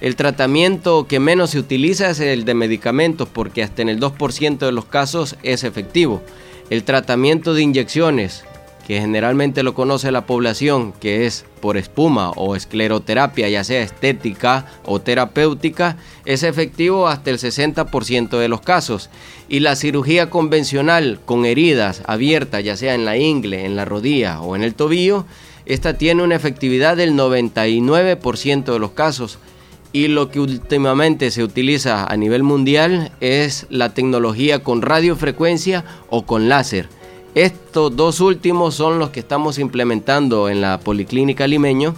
El tratamiento que menos se utiliza es el de medicamentos porque hasta en el 2% de los casos es efectivo. El tratamiento de inyecciones, que generalmente lo conoce la población, que es por espuma o escleroterapia, ya sea estética o terapéutica, es efectivo hasta el 60% de los casos. Y la cirugía convencional con heridas abiertas, ya sea en la ingle, en la rodilla o en el tobillo, esta tiene una efectividad del 99% de los casos. Y lo que últimamente se utiliza a nivel mundial es la tecnología con radiofrecuencia o con láser estos dos últimos son los que estamos implementando en la Policlínica Limeño,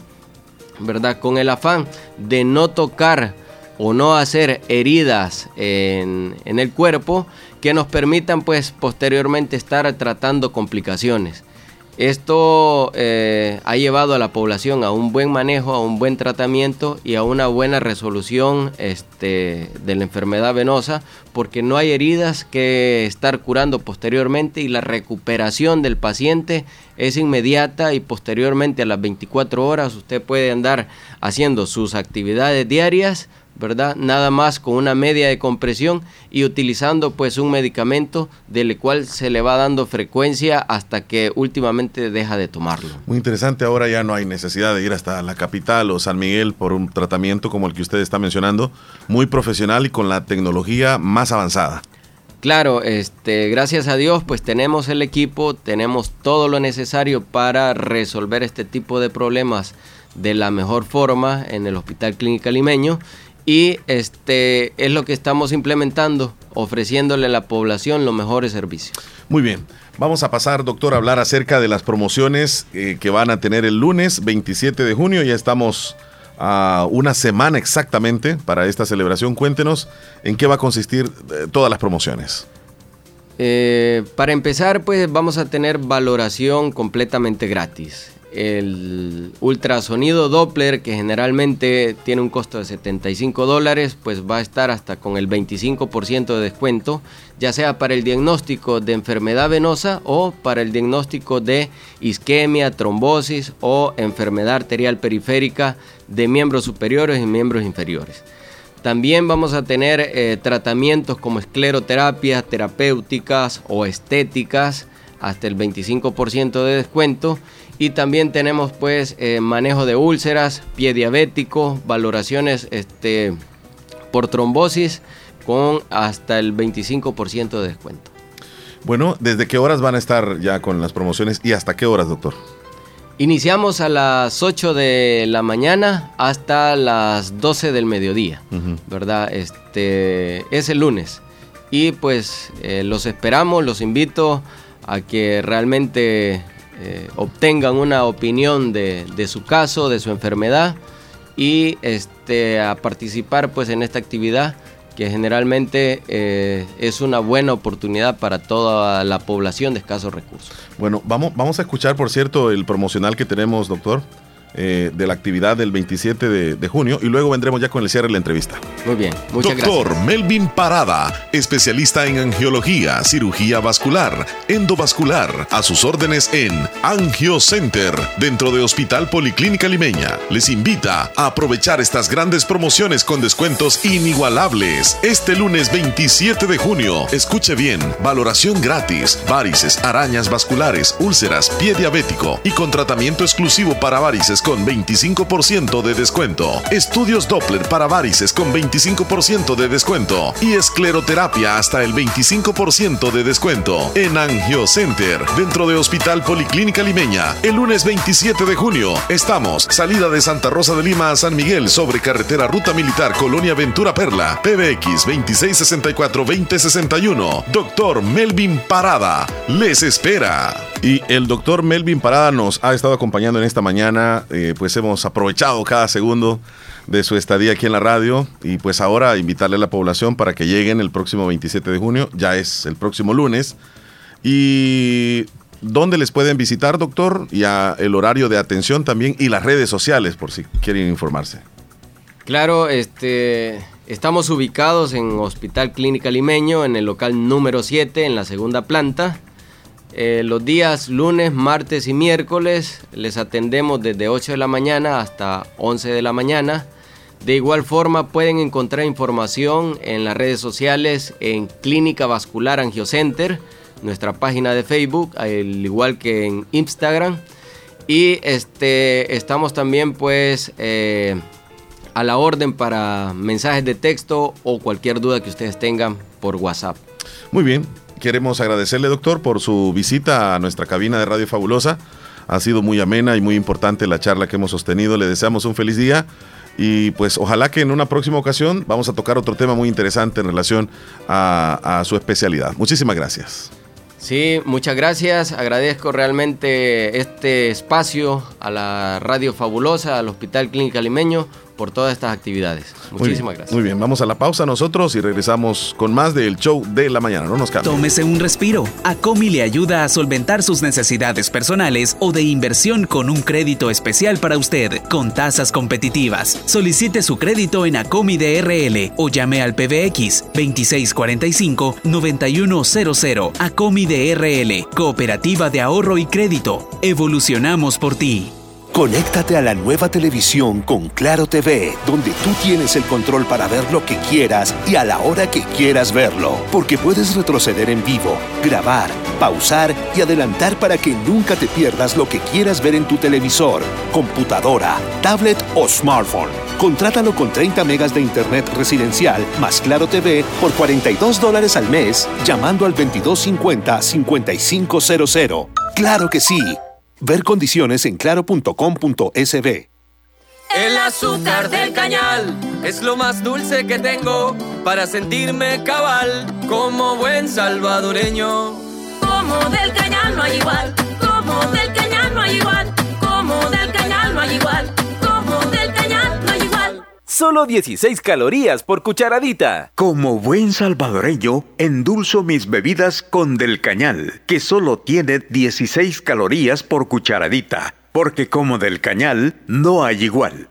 ¿verdad? Con el afán de no tocar o no hacer heridas en, en el cuerpo que nos permitan pues posteriormente estar tratando complicaciones. Esto eh, ha llevado a la población a un buen manejo, a un buen tratamiento y a una buena resolución este, de la enfermedad venosa, porque no hay heridas que estar curando posteriormente y la recuperación del paciente es inmediata y posteriormente a las 24 horas usted puede andar haciendo sus actividades diarias ¿verdad? Nada más con una media de compresión y utilizando pues un medicamento del cual se le va dando frecuencia hasta que últimamente deja de tomarlo. Muy interesante, ahora ya no hay necesidad de ir hasta la capital o San Miguel por un tratamiento como el que usted está mencionando, muy profesional y con la tecnología más avanzada. Claro, este, gracias a Dios, pues tenemos el equipo, tenemos todo lo necesario para resolver este tipo de problemas de la mejor forma en el Hospital Clínica Limeño y este es lo que estamos implementando, ofreciéndole a la población los mejores servicios. Muy bien. Vamos a pasar, doctor, a hablar acerca de las promociones eh, que van a tener el lunes 27 de junio. Ya estamos a una semana exactamente para esta celebración. Cuéntenos en qué va a consistir eh, todas las promociones. Eh, para empezar, pues vamos a tener valoración completamente gratis el ultrasonido Doppler, que generalmente tiene un costo de 75 dólares, pues va a estar hasta con el 25% de descuento, ya sea para el diagnóstico de enfermedad venosa o para el diagnóstico de isquemia, trombosis o enfermedad arterial periférica de miembros superiores y miembros inferiores. También vamos a tener eh, tratamientos como escleroterapias terapéuticas o estéticas hasta el 25% de descuento y también tenemos pues eh, manejo de úlceras, pie diabético, valoraciones este, por trombosis con hasta el 25% de descuento. Bueno, ¿desde qué horas van a estar ya con las promociones y hasta qué horas, doctor? Iniciamos a las 8 de la mañana hasta las 12 del mediodía, ¿verdad? Este es el lunes. Y pues eh, los esperamos, los invito a que realmente eh, obtengan una opinión de, su caso, de su enfermedad y este, a participar pues en esta actividad que generalmente eh, es una buena oportunidad para toda la población de escasos recursos. Bueno, vamos, vamos a escuchar, por cierto, el promocional que tenemos, doctor. Eh, de la actividad del 27 de, junio y luego vendremos ya con el cierre de la entrevista. Muy bien, muchas Doctor Melvin Parada, especialista en angiología, cirugía vascular, endovascular, a sus órdenes en Angio Center, dentro de Hospital Policlínica Limeña. Les invita a aprovechar estas grandes promociones con descuentos inigualables. Este lunes 27 de junio, escuche bien, valoración gratis, varices, arañas vasculares, úlceras, pie diabético y con tratamiento exclusivo para varices con 25% de descuento. Estudios Doppler para varices con 25% de descuento. Y escleroterapia hasta el 25% de descuento. En Angiocenter, dentro de Hospital Policlínica Limeña. El lunes 27 de junio estamos, salida de Santa Rosa de Lima a San Miguel sobre carretera Ruta Militar Colonia Ventura Perla. PBX 2664-2061. Doctor Melvin Parada les espera. Y el doctor Melvin Parada nos ha estado acompañando en esta mañana. Eh, pues hemos aprovechado cada segundo de su estadía aquí en la radio. Y pues ahora invitarle a la población para que lleguen el próximo 27 de junio. Ya es el próximo lunes. Y dónde les pueden visitar, doctor, y a el horario de atención también y las redes sociales por si quieren informarse. Claro, este, estamos ubicados en Hospital Clínica Limeño, en el local número 7, en la segunda planta. Eh, los días lunes, martes y miércoles les atendemos desde 8 de la mañana hasta 11 de la mañana. De igual forma pueden encontrar información en las redes sociales en Clínica Vascular Angiocenter, nuestra página de Facebook, al igual que en Instagram. Y este, estamos también pues eh, a la orden para mensajes de texto o cualquier duda que ustedes tengan por WhatsApp. Muy bien, queremos agradecerle, doctor, por su visita a nuestra cabina de Radio Fabulosa. Ha sido muy amena y muy importante la charla que hemos sostenido. Le deseamos un feliz día y pues ojalá que en una próxima ocasión vamos a tocar otro tema muy interesante en relación a, su especialidad. Muchísimas gracias. Sí, muchas gracias. Agradezco realmente este espacio a la Radio Fabulosa, al Hospital Clínica Limeño, por todas estas actividades. Muy Muchísimas bien, gracias. Muy bien, vamos a la pausa nosotros y regresamos con más del show de la mañana. No nos cambien. Tómese un respiro. Acomi le ayuda a solventar sus necesidades personales o de inversión con un crédito especial para usted, con tasas competitivas. Solicite su crédito en Acomi DRL o llame al PBX 2645-9100. Acomi DRL, Cooperativa de Ahorro y Crédito. Evolucionamos por ti. Conéctate a la nueva televisión con Claro TV, donde tú tienes el control para ver lo que quieras y a la hora que quieras verlo, porque puedes retroceder en vivo, grabar, pausar y adelantar para que nunca te pierdas lo que quieras ver en tu televisor, computadora, tablet o smartphone. Contrátalo con 30 megas de internet residencial más Claro TV por 42 dólares al mes, llamando al 2250-5500. ¡Claro que sí! Ver condiciones en claro.com.sb. El azúcar del cañal es lo más dulce que tengo para sentirme cabal como buen salvadoreño. Como del cañal no hay igual, como del cañal no hay igual, como del cañal no hay igual, Solo 16 calorías por cucharadita. Como buen salvadoreño, endulzo mis bebidas con Del Cañal, que solo tiene 16 calorías por cucharadita, porque como Del Cañal no hay igual.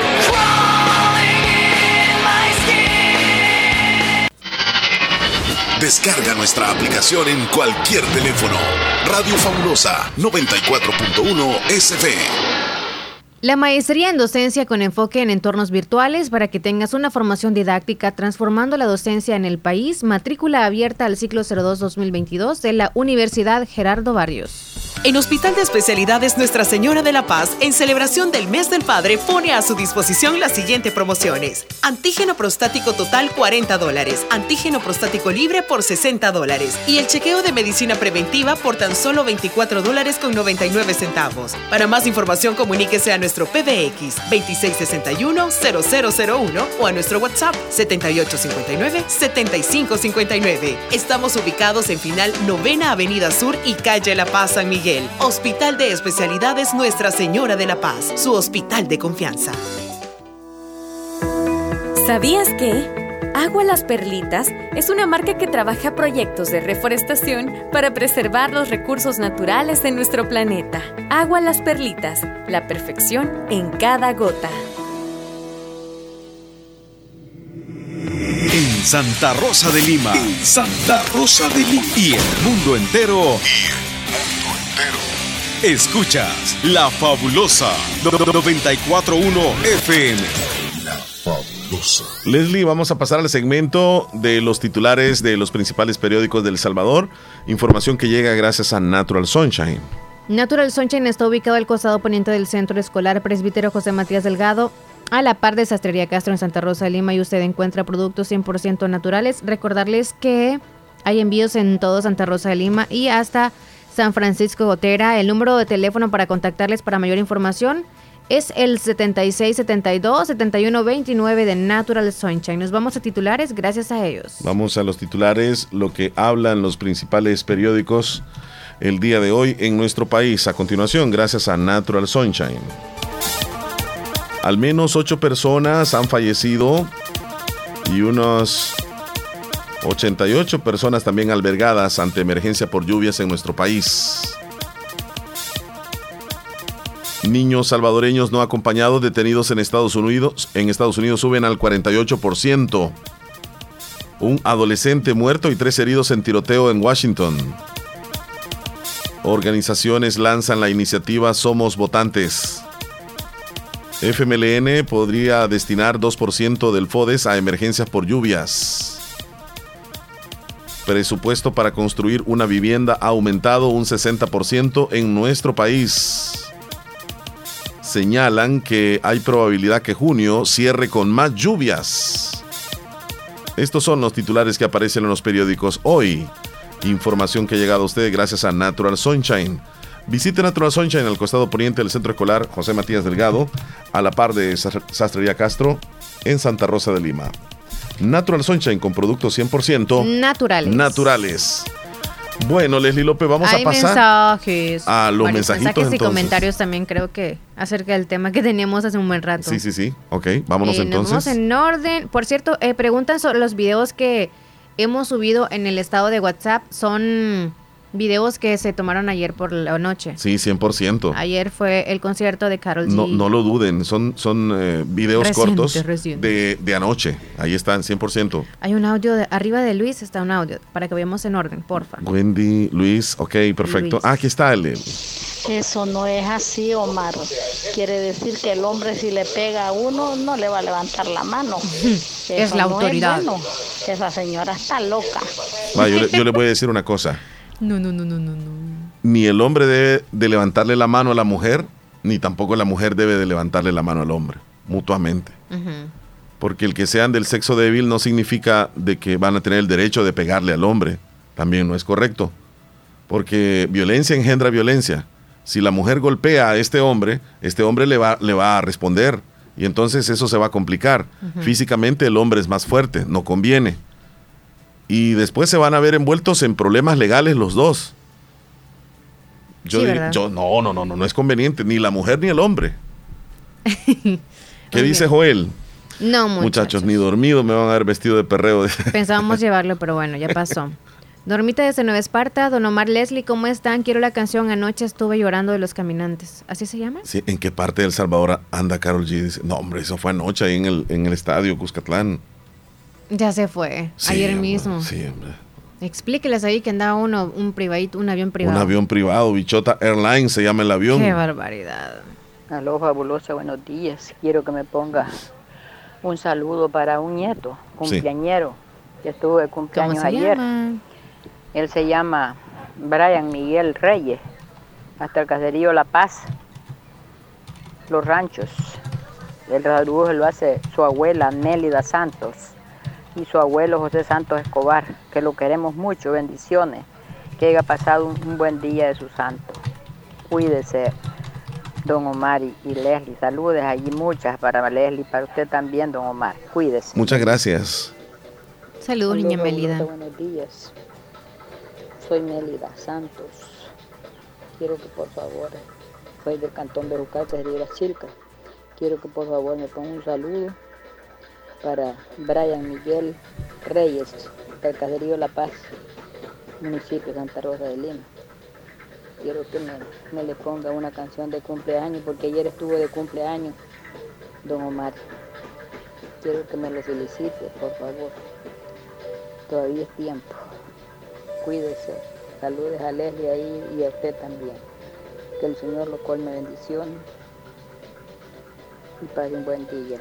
Descarga nuestra aplicación en cualquier teléfono. Radio Fabulosa 94.1 SF. La maestría en docencia con enfoque en entornos virtuales para que tengas una formación didáctica transformando la docencia en el país. Matrícula abierta al ciclo 02-2022 de la Universidad Gerardo Barrios. En Hospital de Especialidades Nuestra Señora de la Paz, en celebración del Mes del Padre, pone a su disposición las siguientes promociones. Antígeno prostático total 40 dólares, antígeno prostático libre por 60 dólares y el chequeo de medicina preventiva por tan solo 24 dólares con 99 centavos. Para más información comuníquese a nuestro PBX 2661-0001 o a nuestro WhatsApp 7859-7559. Estamos ubicados en final Novena Avenida Sur y Calle La Paz San Miguel. Hospital de Especialidades Nuestra Señora de la Paz, su hospital de confianza. ¿Sabías que? Agua Las Perlitas es una marca que trabaja proyectos de reforestación para preservar los recursos naturales de nuestro planeta. Agua Las Perlitas, la perfección en cada gota. En Santa Rosa de Lima. En Santa Rosa de Lima. Y el mundo entero. Escuchas La Fabulosa 941 FM. La fabulosa. Leslie, vamos a pasar al segmento de los titulares de los principales periódicos del Salvador. Información que llega gracias a Natural Sunshine. Natural Sunshine está ubicado al costado poniente del Centro Escolar Presbítero José Matías Delgado, a la par de Sastrería Castro en Santa Rosa de Lima y usted encuentra productos 100% naturales. Recordarles que hay envíos en todo Santa Rosa de Lima y hasta San Francisco Gotera. El número de teléfono para contactarles para mayor información es el 7672-7129 de Natural Sunshine. Nos vamos a titulares gracias a ellos. Vamos a los titulares, lo que hablan los principales periódicos el día de hoy en nuestro país. A continuación, gracias a Natural Sunshine. Al menos ocho personas han fallecido y unos 88 personas también albergadas ante emergencia por lluvias en nuestro país. Niños salvadoreños no acompañados detenidos en Estados Unidos, en Estados Unidos suben al 48%. Un adolescente muerto y tres heridos en tiroteo en Washington. Organizaciones lanzan la iniciativa Somos Votantes. FMLN podría destinar 2% del FODES a emergencias por lluvias. Presupuesto para construir una vivienda ha aumentado un 60% en nuestro país. Señalan que hay probabilidad que junio cierre con más lluvias. Estos son los titulares que aparecen en los periódicos hoy. Información que ha llegado a usted gracias a Natural Sunshine. Visite Natural Sunshine al costado poniente del Centro Escolar José Matías Delgado, a la par de Sastrería Castro, en Santa Rosa de Lima. Natural Sunshine con productos 100% naturales. naturales. Bueno, Leslie López, vamos Hay a pasar mensajes. a los Varios mensajitos mensajes y entonces. comentarios también creo que acerca del tema que teníamos hace un buen rato. Sí, sí, sí. Ok, vámonos Eh, nos entonces. vamos en orden. Por cierto, eh, preguntan sobre los videos que hemos subido en el estado de WhatsApp. Son videos que se tomaron ayer por la noche. Sí, 100%. Ayer fue el concierto de Carol G. No, no lo duden, son, son eh, videos Reciente, cortos reciente. De, de anoche. Ahí están, 100%. Hay un audio de, arriba de Luis, está un audio para que vayamos en orden, porfa. Wendy, Luis, ok, perfecto. Luis. Ah, aquí está el. Eso no es así, Omar. Quiere decir que el hombre si le pega a uno no le va a levantar la mano. (laughs) Eso la no autoridad. bueno. Esa señora está loca. Va, yo, le- yo le voy a decir una cosa. No, no, no, no, no, no. Ni el hombre debe de levantarle la mano a la mujer, ni tampoco la mujer debe de levantarle la mano al hombre, mutuamente. Porque el que sean del sexo débil no significa de que van a tener el derecho de pegarle al hombre. También no es correcto. Porque violencia engendra violencia. Si la mujer golpea a este hombre, este hombre le va, le va a responder. Y entonces eso se va a complicar. Físicamente el hombre es más fuerte, no conviene. Y después se van a ver envueltos en problemas legales los dos. Yo, Sí, diría- no, no, no, no, no es conveniente, ni la mujer ni el hombre. (laughs) ¿Qué dice Joel? No, muchachos. Muchachos, ni dormido me van a ver vestido de perreo. (laughs) Pensábamos llevarlo, pero bueno, ya pasó. (laughs) Dormita desde Nueva Esparta, Don Omar Leslie, ¿cómo están? Quiero la canción Anoche estuve llorando de los caminantes. ¿Así se llama? Sí, ¿En qué parte de El Salvador anda Carol G? Dice, no, hombre, eso fue anoche ahí en el, en el estadio Cuscatlán. Ya se fue, Sí, ayer hombre, mismo. Sí, hombre. Explíqueles ahí que andaba uno, un privadito, un avión privado. Un avión privado, Bichota Airlines se llama el avión. Qué barbaridad. Aló, fabulosa, buenos días. Quiero que me ponga un saludo para un nieto, Sí. cumpleañero, que estuvo de ¿Cómo cumpleaños se ayer. llama? Él se llama Brian Miguel Reyes, hasta el caserío La Paz, Los Ranchos. El saludo lo hace su abuela Nélida Santos y su abuelo José Santos Escobar, que lo queremos mucho, bendiciones, que haya pasado un, un buen día de su santo. Cuídese, don Omar y, y Leslie. Saludes allí muchas para Leslie, para usted también, don Omar. Cuídese. Muchas gracias. Saludos, niña Melida. Buenos días. Soy Mélida Santos. Quiero que por favor, soy del cantón de Rucate, de las Chilcas. Quiero que por favor me ponga un saludo para Brian Miguel Reyes, del caserío La Paz, municipio de Santa Rosa de Lima. Quiero que me, le ponga una canción de cumpleaños, porque ayer estuvo de cumpleaños, don Omar. Quiero que me lo felicite, por favor. Todavía es tiempo. Cuídese. Saludes a Leslie ahí y a usted también. Que el Señor lo colme bendiciones y pase un buen día.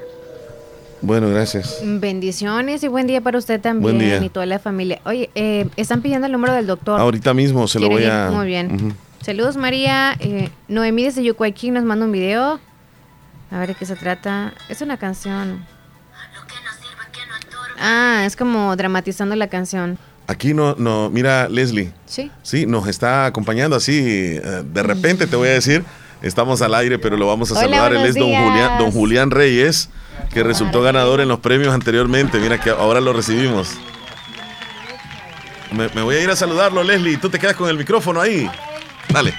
Bueno, gracias. Bendiciones y buen día para usted también Buen día. y toda la familia. Oye, eh, están pidiendo el número del doctor. Ahorita mismo se lo voy ¿Quieren a. ir? Muy bien. Saludos María. Eh, Noemí desde Yucuayquín nos manda un video. A ver de qué se trata. Es una canción. Ah, es como dramatizando la canción. Aquí no, no, mira, Leslie. Sí. Sí, nos está acompañando así. eh, De repente te voy a decir, estamos al aire, pero lo vamos a Hola, saludar. Él buenos es don días. Julián, don Julián Reyes, que resultó ganador en los premios anteriormente. Mira que ahora lo recibimos. Me, voy a ir a saludarlo, Leslie. Tú te quedas con el micrófono ahí. Dale.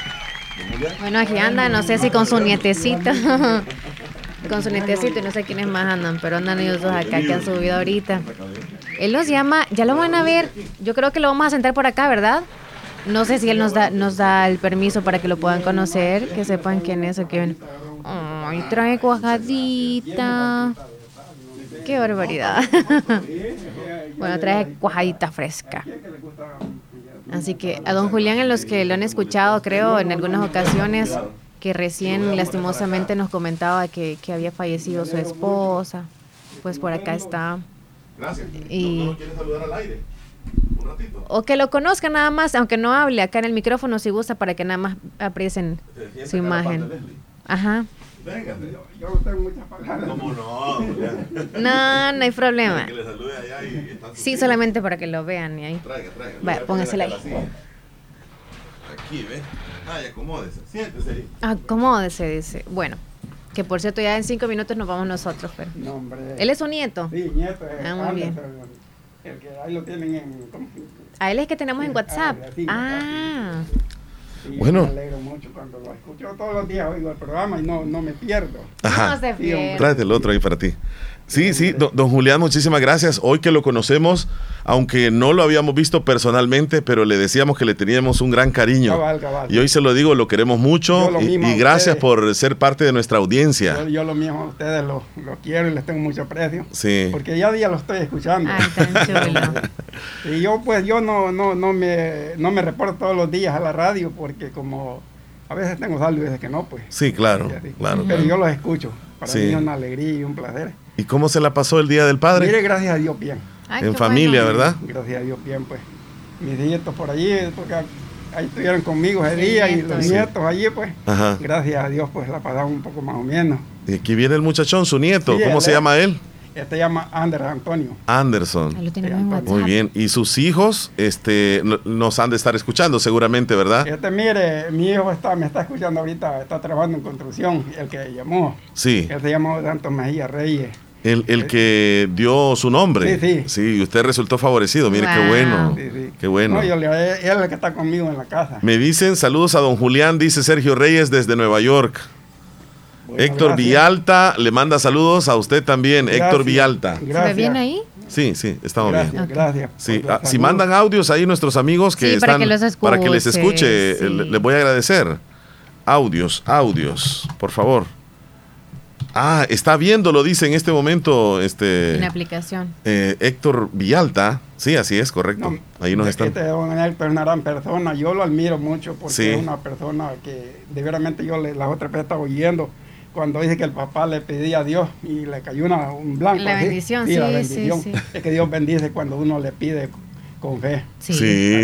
Bueno, aquí anda, no sé si con su nietecito. (laughs) con su nietecito y no sé quiénes más andan, pero andan ellos dos acá que han subido ahorita. Él nos llama, ya lo van a ver. Yo creo que lo vamos a sentar por acá, ¿verdad? No sé si él nos da, nos da el permiso para que lo puedan conocer, que sepan quién es o quién. Ay, trae cuajadita. Qué barbaridad. (laughs) bueno, trae cuajadita fresca. Así que a don Julián, en los que lo han escuchado, creo, en algunas ocasiones, que recién lastimosamente nos comentaba que, que había fallecido su esposa, pues por acá está. Gracias. Y, saludar al aire? O que lo conozcan nada más, aunque no hable acá en el micrófono si gusta, para que nada más aprecien su imagen. Ajá. Venga. Yo no tengo muchas palabras. ¿Cómo no? (laughs) No, no hay problema. Que le salude allá y está Sí, solamente para que lo vean y ahí. Traiga, traiga. Vaya, póngasela ahí. Aquí, ve. Ay, acomódese. Siéntese ahí. Acomódese, dice. Bueno, que por cierto, ya en cinco minutos nos vamos nosotros, pero. No, hombre. ¿Él es su nieto? Sí, nieto. es Ah, muy bien. El que ahí lo tienen en. ¿cómo? A él es que tenemos en WhatsApp. sí, Ah, Sí, Bueno. Me alegro mucho cuando lo escucho todos los días, oigo el programa y no, no me pierdo. Ajá. No se hombre. Tráete el otro ahí para ti. Sí, sí, don, don Julián, muchísimas gracias. Hoy que lo conocemos, aunque no lo habíamos visto personalmente, pero le decíamos que le teníamos un gran cariño. Cabal, cabal. Y hoy se lo digo, lo queremos mucho Yo lo y, mismo y gracias por ser parte de nuestra audiencia. Yo, yo lo mismo a ustedes lo, lo quiero y les tengo mucho aprecio. Sí. Porque ya a día lo estoy escuchando. Ay, (laughs) y yo pues yo no, no, no, me, no me reporto todos los días a la radio porque como a veces tengo saldo y veces que no, pues. Sí, claro, claro. Pero claro. yo los escucho. Para Sí. mí es una alegría y un placer. ¿Y cómo se la pasó el Día del Padre? Mire, gracias a Dios bien. Ay, en familia, bueno. ¿verdad? Gracias a Dios bien, pues. Mis nietos por allí, porque ahí estuvieron conmigo ese Sí, día y los Sí. nietos allí, pues. Ajá. Gracias a Dios, pues la pasamos un poco más o menos. Y aquí viene el muchachón, su nieto. Sí, ¿Cómo se es- llama él? Este llama Ander Antonio. Anderson. Ahí lo tenemos en WhatsApp. Muy bien. Y sus hijos este, no- nos han de estar escuchando seguramente, ¿verdad? Este, mire, mi hijo está, me está escuchando ahorita, está trabajando en construcción, el que llamó. Sí. Él se llama Santos Mejía Reyes. El, el que dio su nombre. Sí, sí. y usted resultó favorecido. Mire, qué bueno. Sí, sí. Qué bueno. No, yo le, él es el que está conmigo en la casa. Me dicen saludos a don Julián, dice Sergio Reyes desde Nueva York. Bueno, Héctor gracias. Villalta le manda saludos a usted también, Gracias. Héctor Villalta. ¿Se ve Gracias. bien ahí? Sí, sí, estamos Gracias, bien. gracias. Sí, ah, si mandan audios ahí nuestros amigos que Sí, para están que los para que les escuche, escuche, sí. eh, le- les voy a agradecer. Audios, audios, por favor. Ah, está viendo, lo dice en este momento este En aplicación. eh, Héctor Villalta. Sí, así es, correcto. Ahí nos están. Este don Héctor es una gran persona, yo lo admiro mucho porque Sí. es una persona que de veramente yo le, las otras veces estaba oyendo cuando dice que el papá le pedía a Dios y le cayó una, un blanco. La bendición, la sí, bendición. sí, sí. Es que Dios bendice cuando uno le pide con fe. Sí,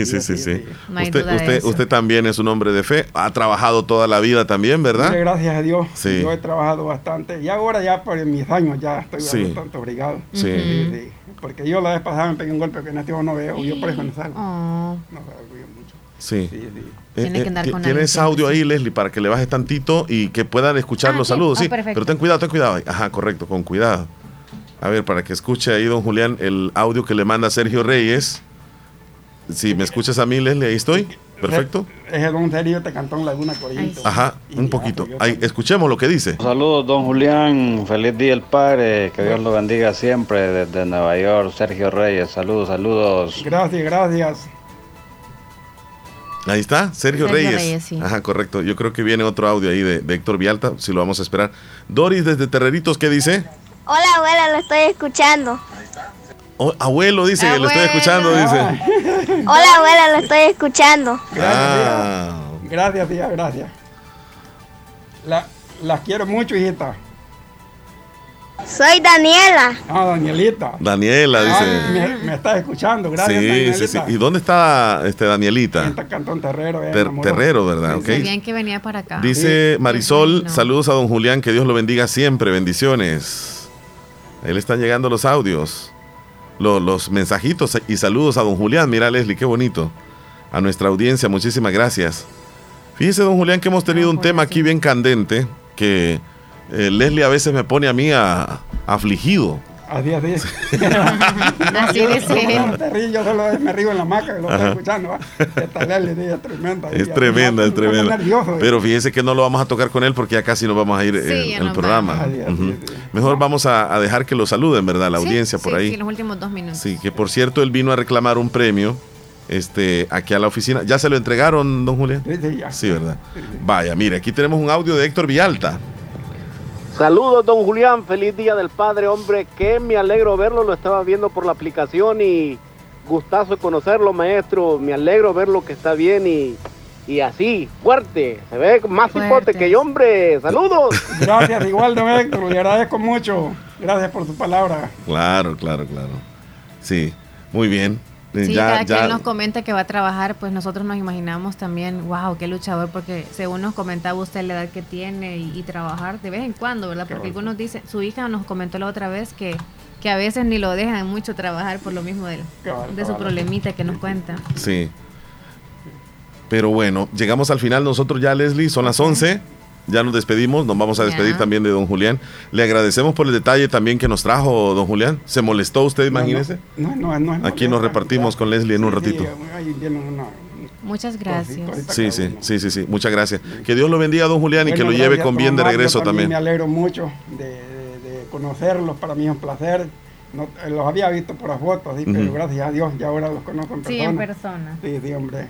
sí, sí, sí. No usted, usted, usted también es un hombre de fe. Ha trabajado toda la vida también, ¿verdad? Mire, gracias a Dios, Sí. yo he trabajado bastante y ahora ya por mis años ya estoy Sí. bastante obligado. Sí. sí. Porque yo la vez pasada me pegué un golpe que en este momento no veo, yo por eso no salgo. Oh. No salgo mucho. Sí. Tiene que andar ti- con Tienes alguien audio ahí, Leslie, para que le bajes tantito y que puedan escuchar Ah, los sí. saludos. Ah, Sí, perfecto. pero ten cuidado, ten cuidado. Ajá, correcto, con cuidado. A ver, para que escuche ahí, don Julián, el audio que le manda Sergio Reyes. Si me escuchas a mí, Leslie, ahí estoy. Perfecto. Ese don serio te cantó en Laguna. Ajá, un poquito. Ahí, escuchemos lo que dice. Saludos, don Julián. Feliz día el Padre. Que Dios lo bendiga siempre desde Nueva York. Sergio Reyes. Saludos, saludos. Gracias, gracias. Ahí está, Sergio, Sergio Reyes. Reyes, sí. Ajá, correcto. Yo creo que viene otro audio ahí de, de Héctor Vialta, si lo vamos a esperar. Doris desde Terreritos, ¿qué dice? Hola abuela, lo estoy escuchando. Oh, abuelo dice, lo estoy escuchando, dice. (laughs) Hola abuela, lo estoy escuchando. Ah, Gracias, tía, gracias. La, las quiero mucho, hijita. Soy Daniela. Ah, Danielita. Daniela Ah, dice. me, me está escuchando, gracias, sí, Danielita. sí, sí. ¿Y dónde está este Danielita? Está Cantón Terrero. eh, Ter-. Terrero, ¿verdad? Ok. Sabían que venía para acá. Dice Marisol, saludos a don Julián, que Dios lo bendiga siempre, bendiciones. Ahí le están llegando los audios, lo- los, mensajitos y saludos a don Julián. Mira Leslie, qué bonito. A nuestra audiencia, muchísimas gracias. Fíjese don Julián que hemos tenido un tema aquí bien candente que eh, Leslie a veces me pone a mí a, afligido. (laughs) Así, así. Así Yo- dice. yo solo me río en la maca y lo Ajá. estoy escuchando. ¿va? Esta Leslie, es tremenda. Es tremenda, es tremenda. eh. Pero fíjese que no lo vamos a tocar con él porque ya casi nos vamos a ir Sí, en ya el programa. Mejor vamos a, a dejar que lo saluden, ¿verdad? La Sí, audiencia por sí, ahí. Sí, los últimos dos minutos. Sí, que por cierto él vino a reclamar un premio este, aquí a la oficina. ¿Ya se lo entregaron, don Julián? Sí, sí, ya. Sí, ¿verdad? Vaya, mire, aquí tenemos un audio de Héctor Villalta. Saludos, don Julián. Feliz día del padre, hombre. Que me alegro verlo. Lo estaba viendo por la aplicación y gustazo de conocerlo, maestro. Me alegro verlo que está bien y, y así, fuerte. Se ve más hipote que yo, hombre. Saludos. (laughs) Gracias, igual, don Héctor, le agradezco mucho. Gracias por su palabra. Claro, claro, claro. Sí, muy bien. Sí, ya, cada ya- él nos comenta que va a trabajar, pues nosotros nos imaginamos también, wow, qué luchador, porque según nos comentaba usted la edad que tiene y, y trabajar de vez en cuando, ¿verdad? Porque algunos dicen, su hija nos comentó la otra vez que, que a veces ni lo dejan mucho trabajar por lo mismo Cabal, de su problemita que nos cuenta. Sí. Pero bueno, llegamos al final nosotros ya, Leslie, son las 11. Ya nos despedimos, nos vamos a despedir Ya. también de don Julián. Le agradecemos por el detalle también que nos trajo don Julián. ¿Se molestó usted, imagínese? No, no, no. Aquí nos repartimos con Leslie en un ratito. Sí, ahí viene una- Muchas gracias. Sí, sí, sí, sí, sí. Muchas gracias. Que Dios lo bendiga, don Julián, y que lo lleve con bien de regreso también. Me alegro mucho de, conocerlos, para mí es un placer. No, los había visto por las fotos, sí, pero gracias a Dios ya ahora los conozco en persona. Sí, en persona. Sí, sí, hombre.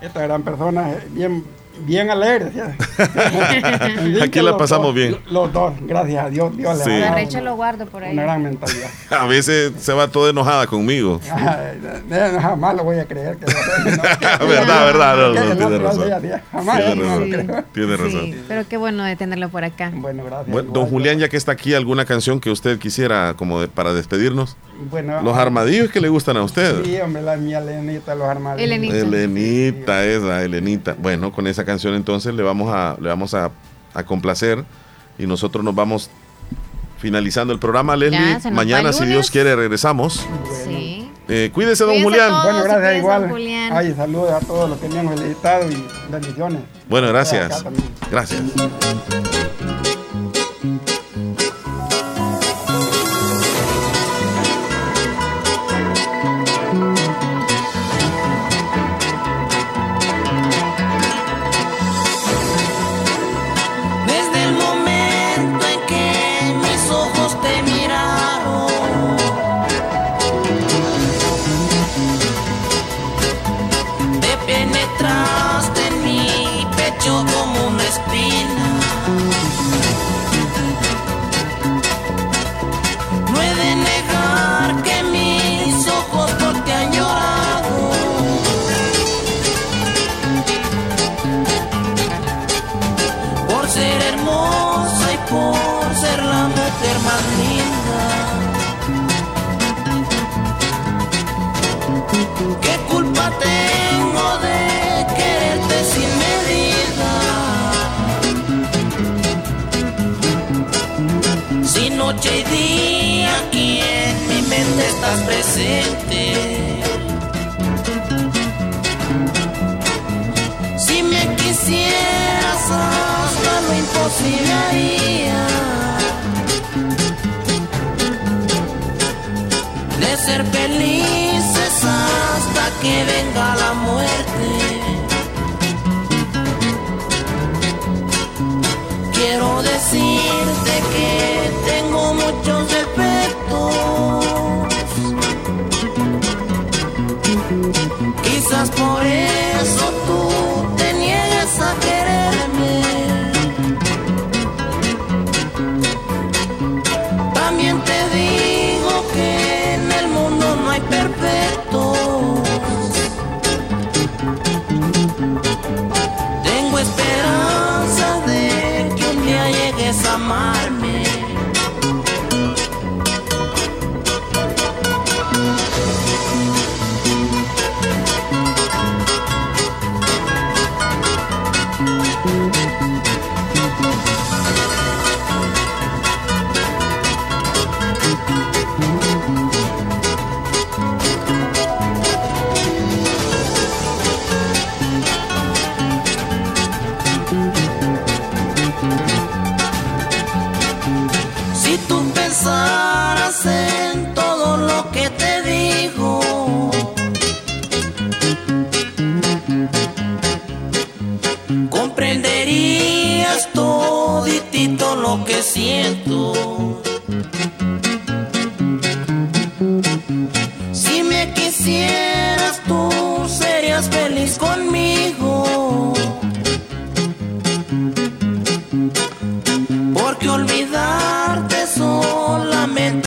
Esta gran persona es bien, bien alegre. ¿sí? (laughs) Aquí la pasamos dos, bien. Los dos, gracias a Dios. Dios Sí. La Rachel lo guardo por ahí. una gran mentalidad. (laughs) A veces se va toda enojada conmigo. (laughs) Jamás lo voy a creer. Que verdad, verdad, tiene razón. Jamás Tiene pero qué bueno de tenerlo por acá. Bueno, gracias. Bueno, don Julián, ya que está aquí, ¿alguna canción que usted quisiera como de- para despedirnos? Bueno, Los armadillos que le gustan a usted. Sí, hombre, la mía Elenita, los armadillos. Elenita, esa, Elenita. Bueno, con esa canción entonces le vamos a, le vamos a, a complacer y nosotros nos vamos finalizando el programa, Leslie. Mañana, si. Dios quiere, regresamos. Sí. Eh, cuídese, don Cuídese Julián. todos, Bueno, gracias igual. Julián. Ay, saludos a todos los que me han felicitado y bendiciones. Bueno, gracias. Gracias.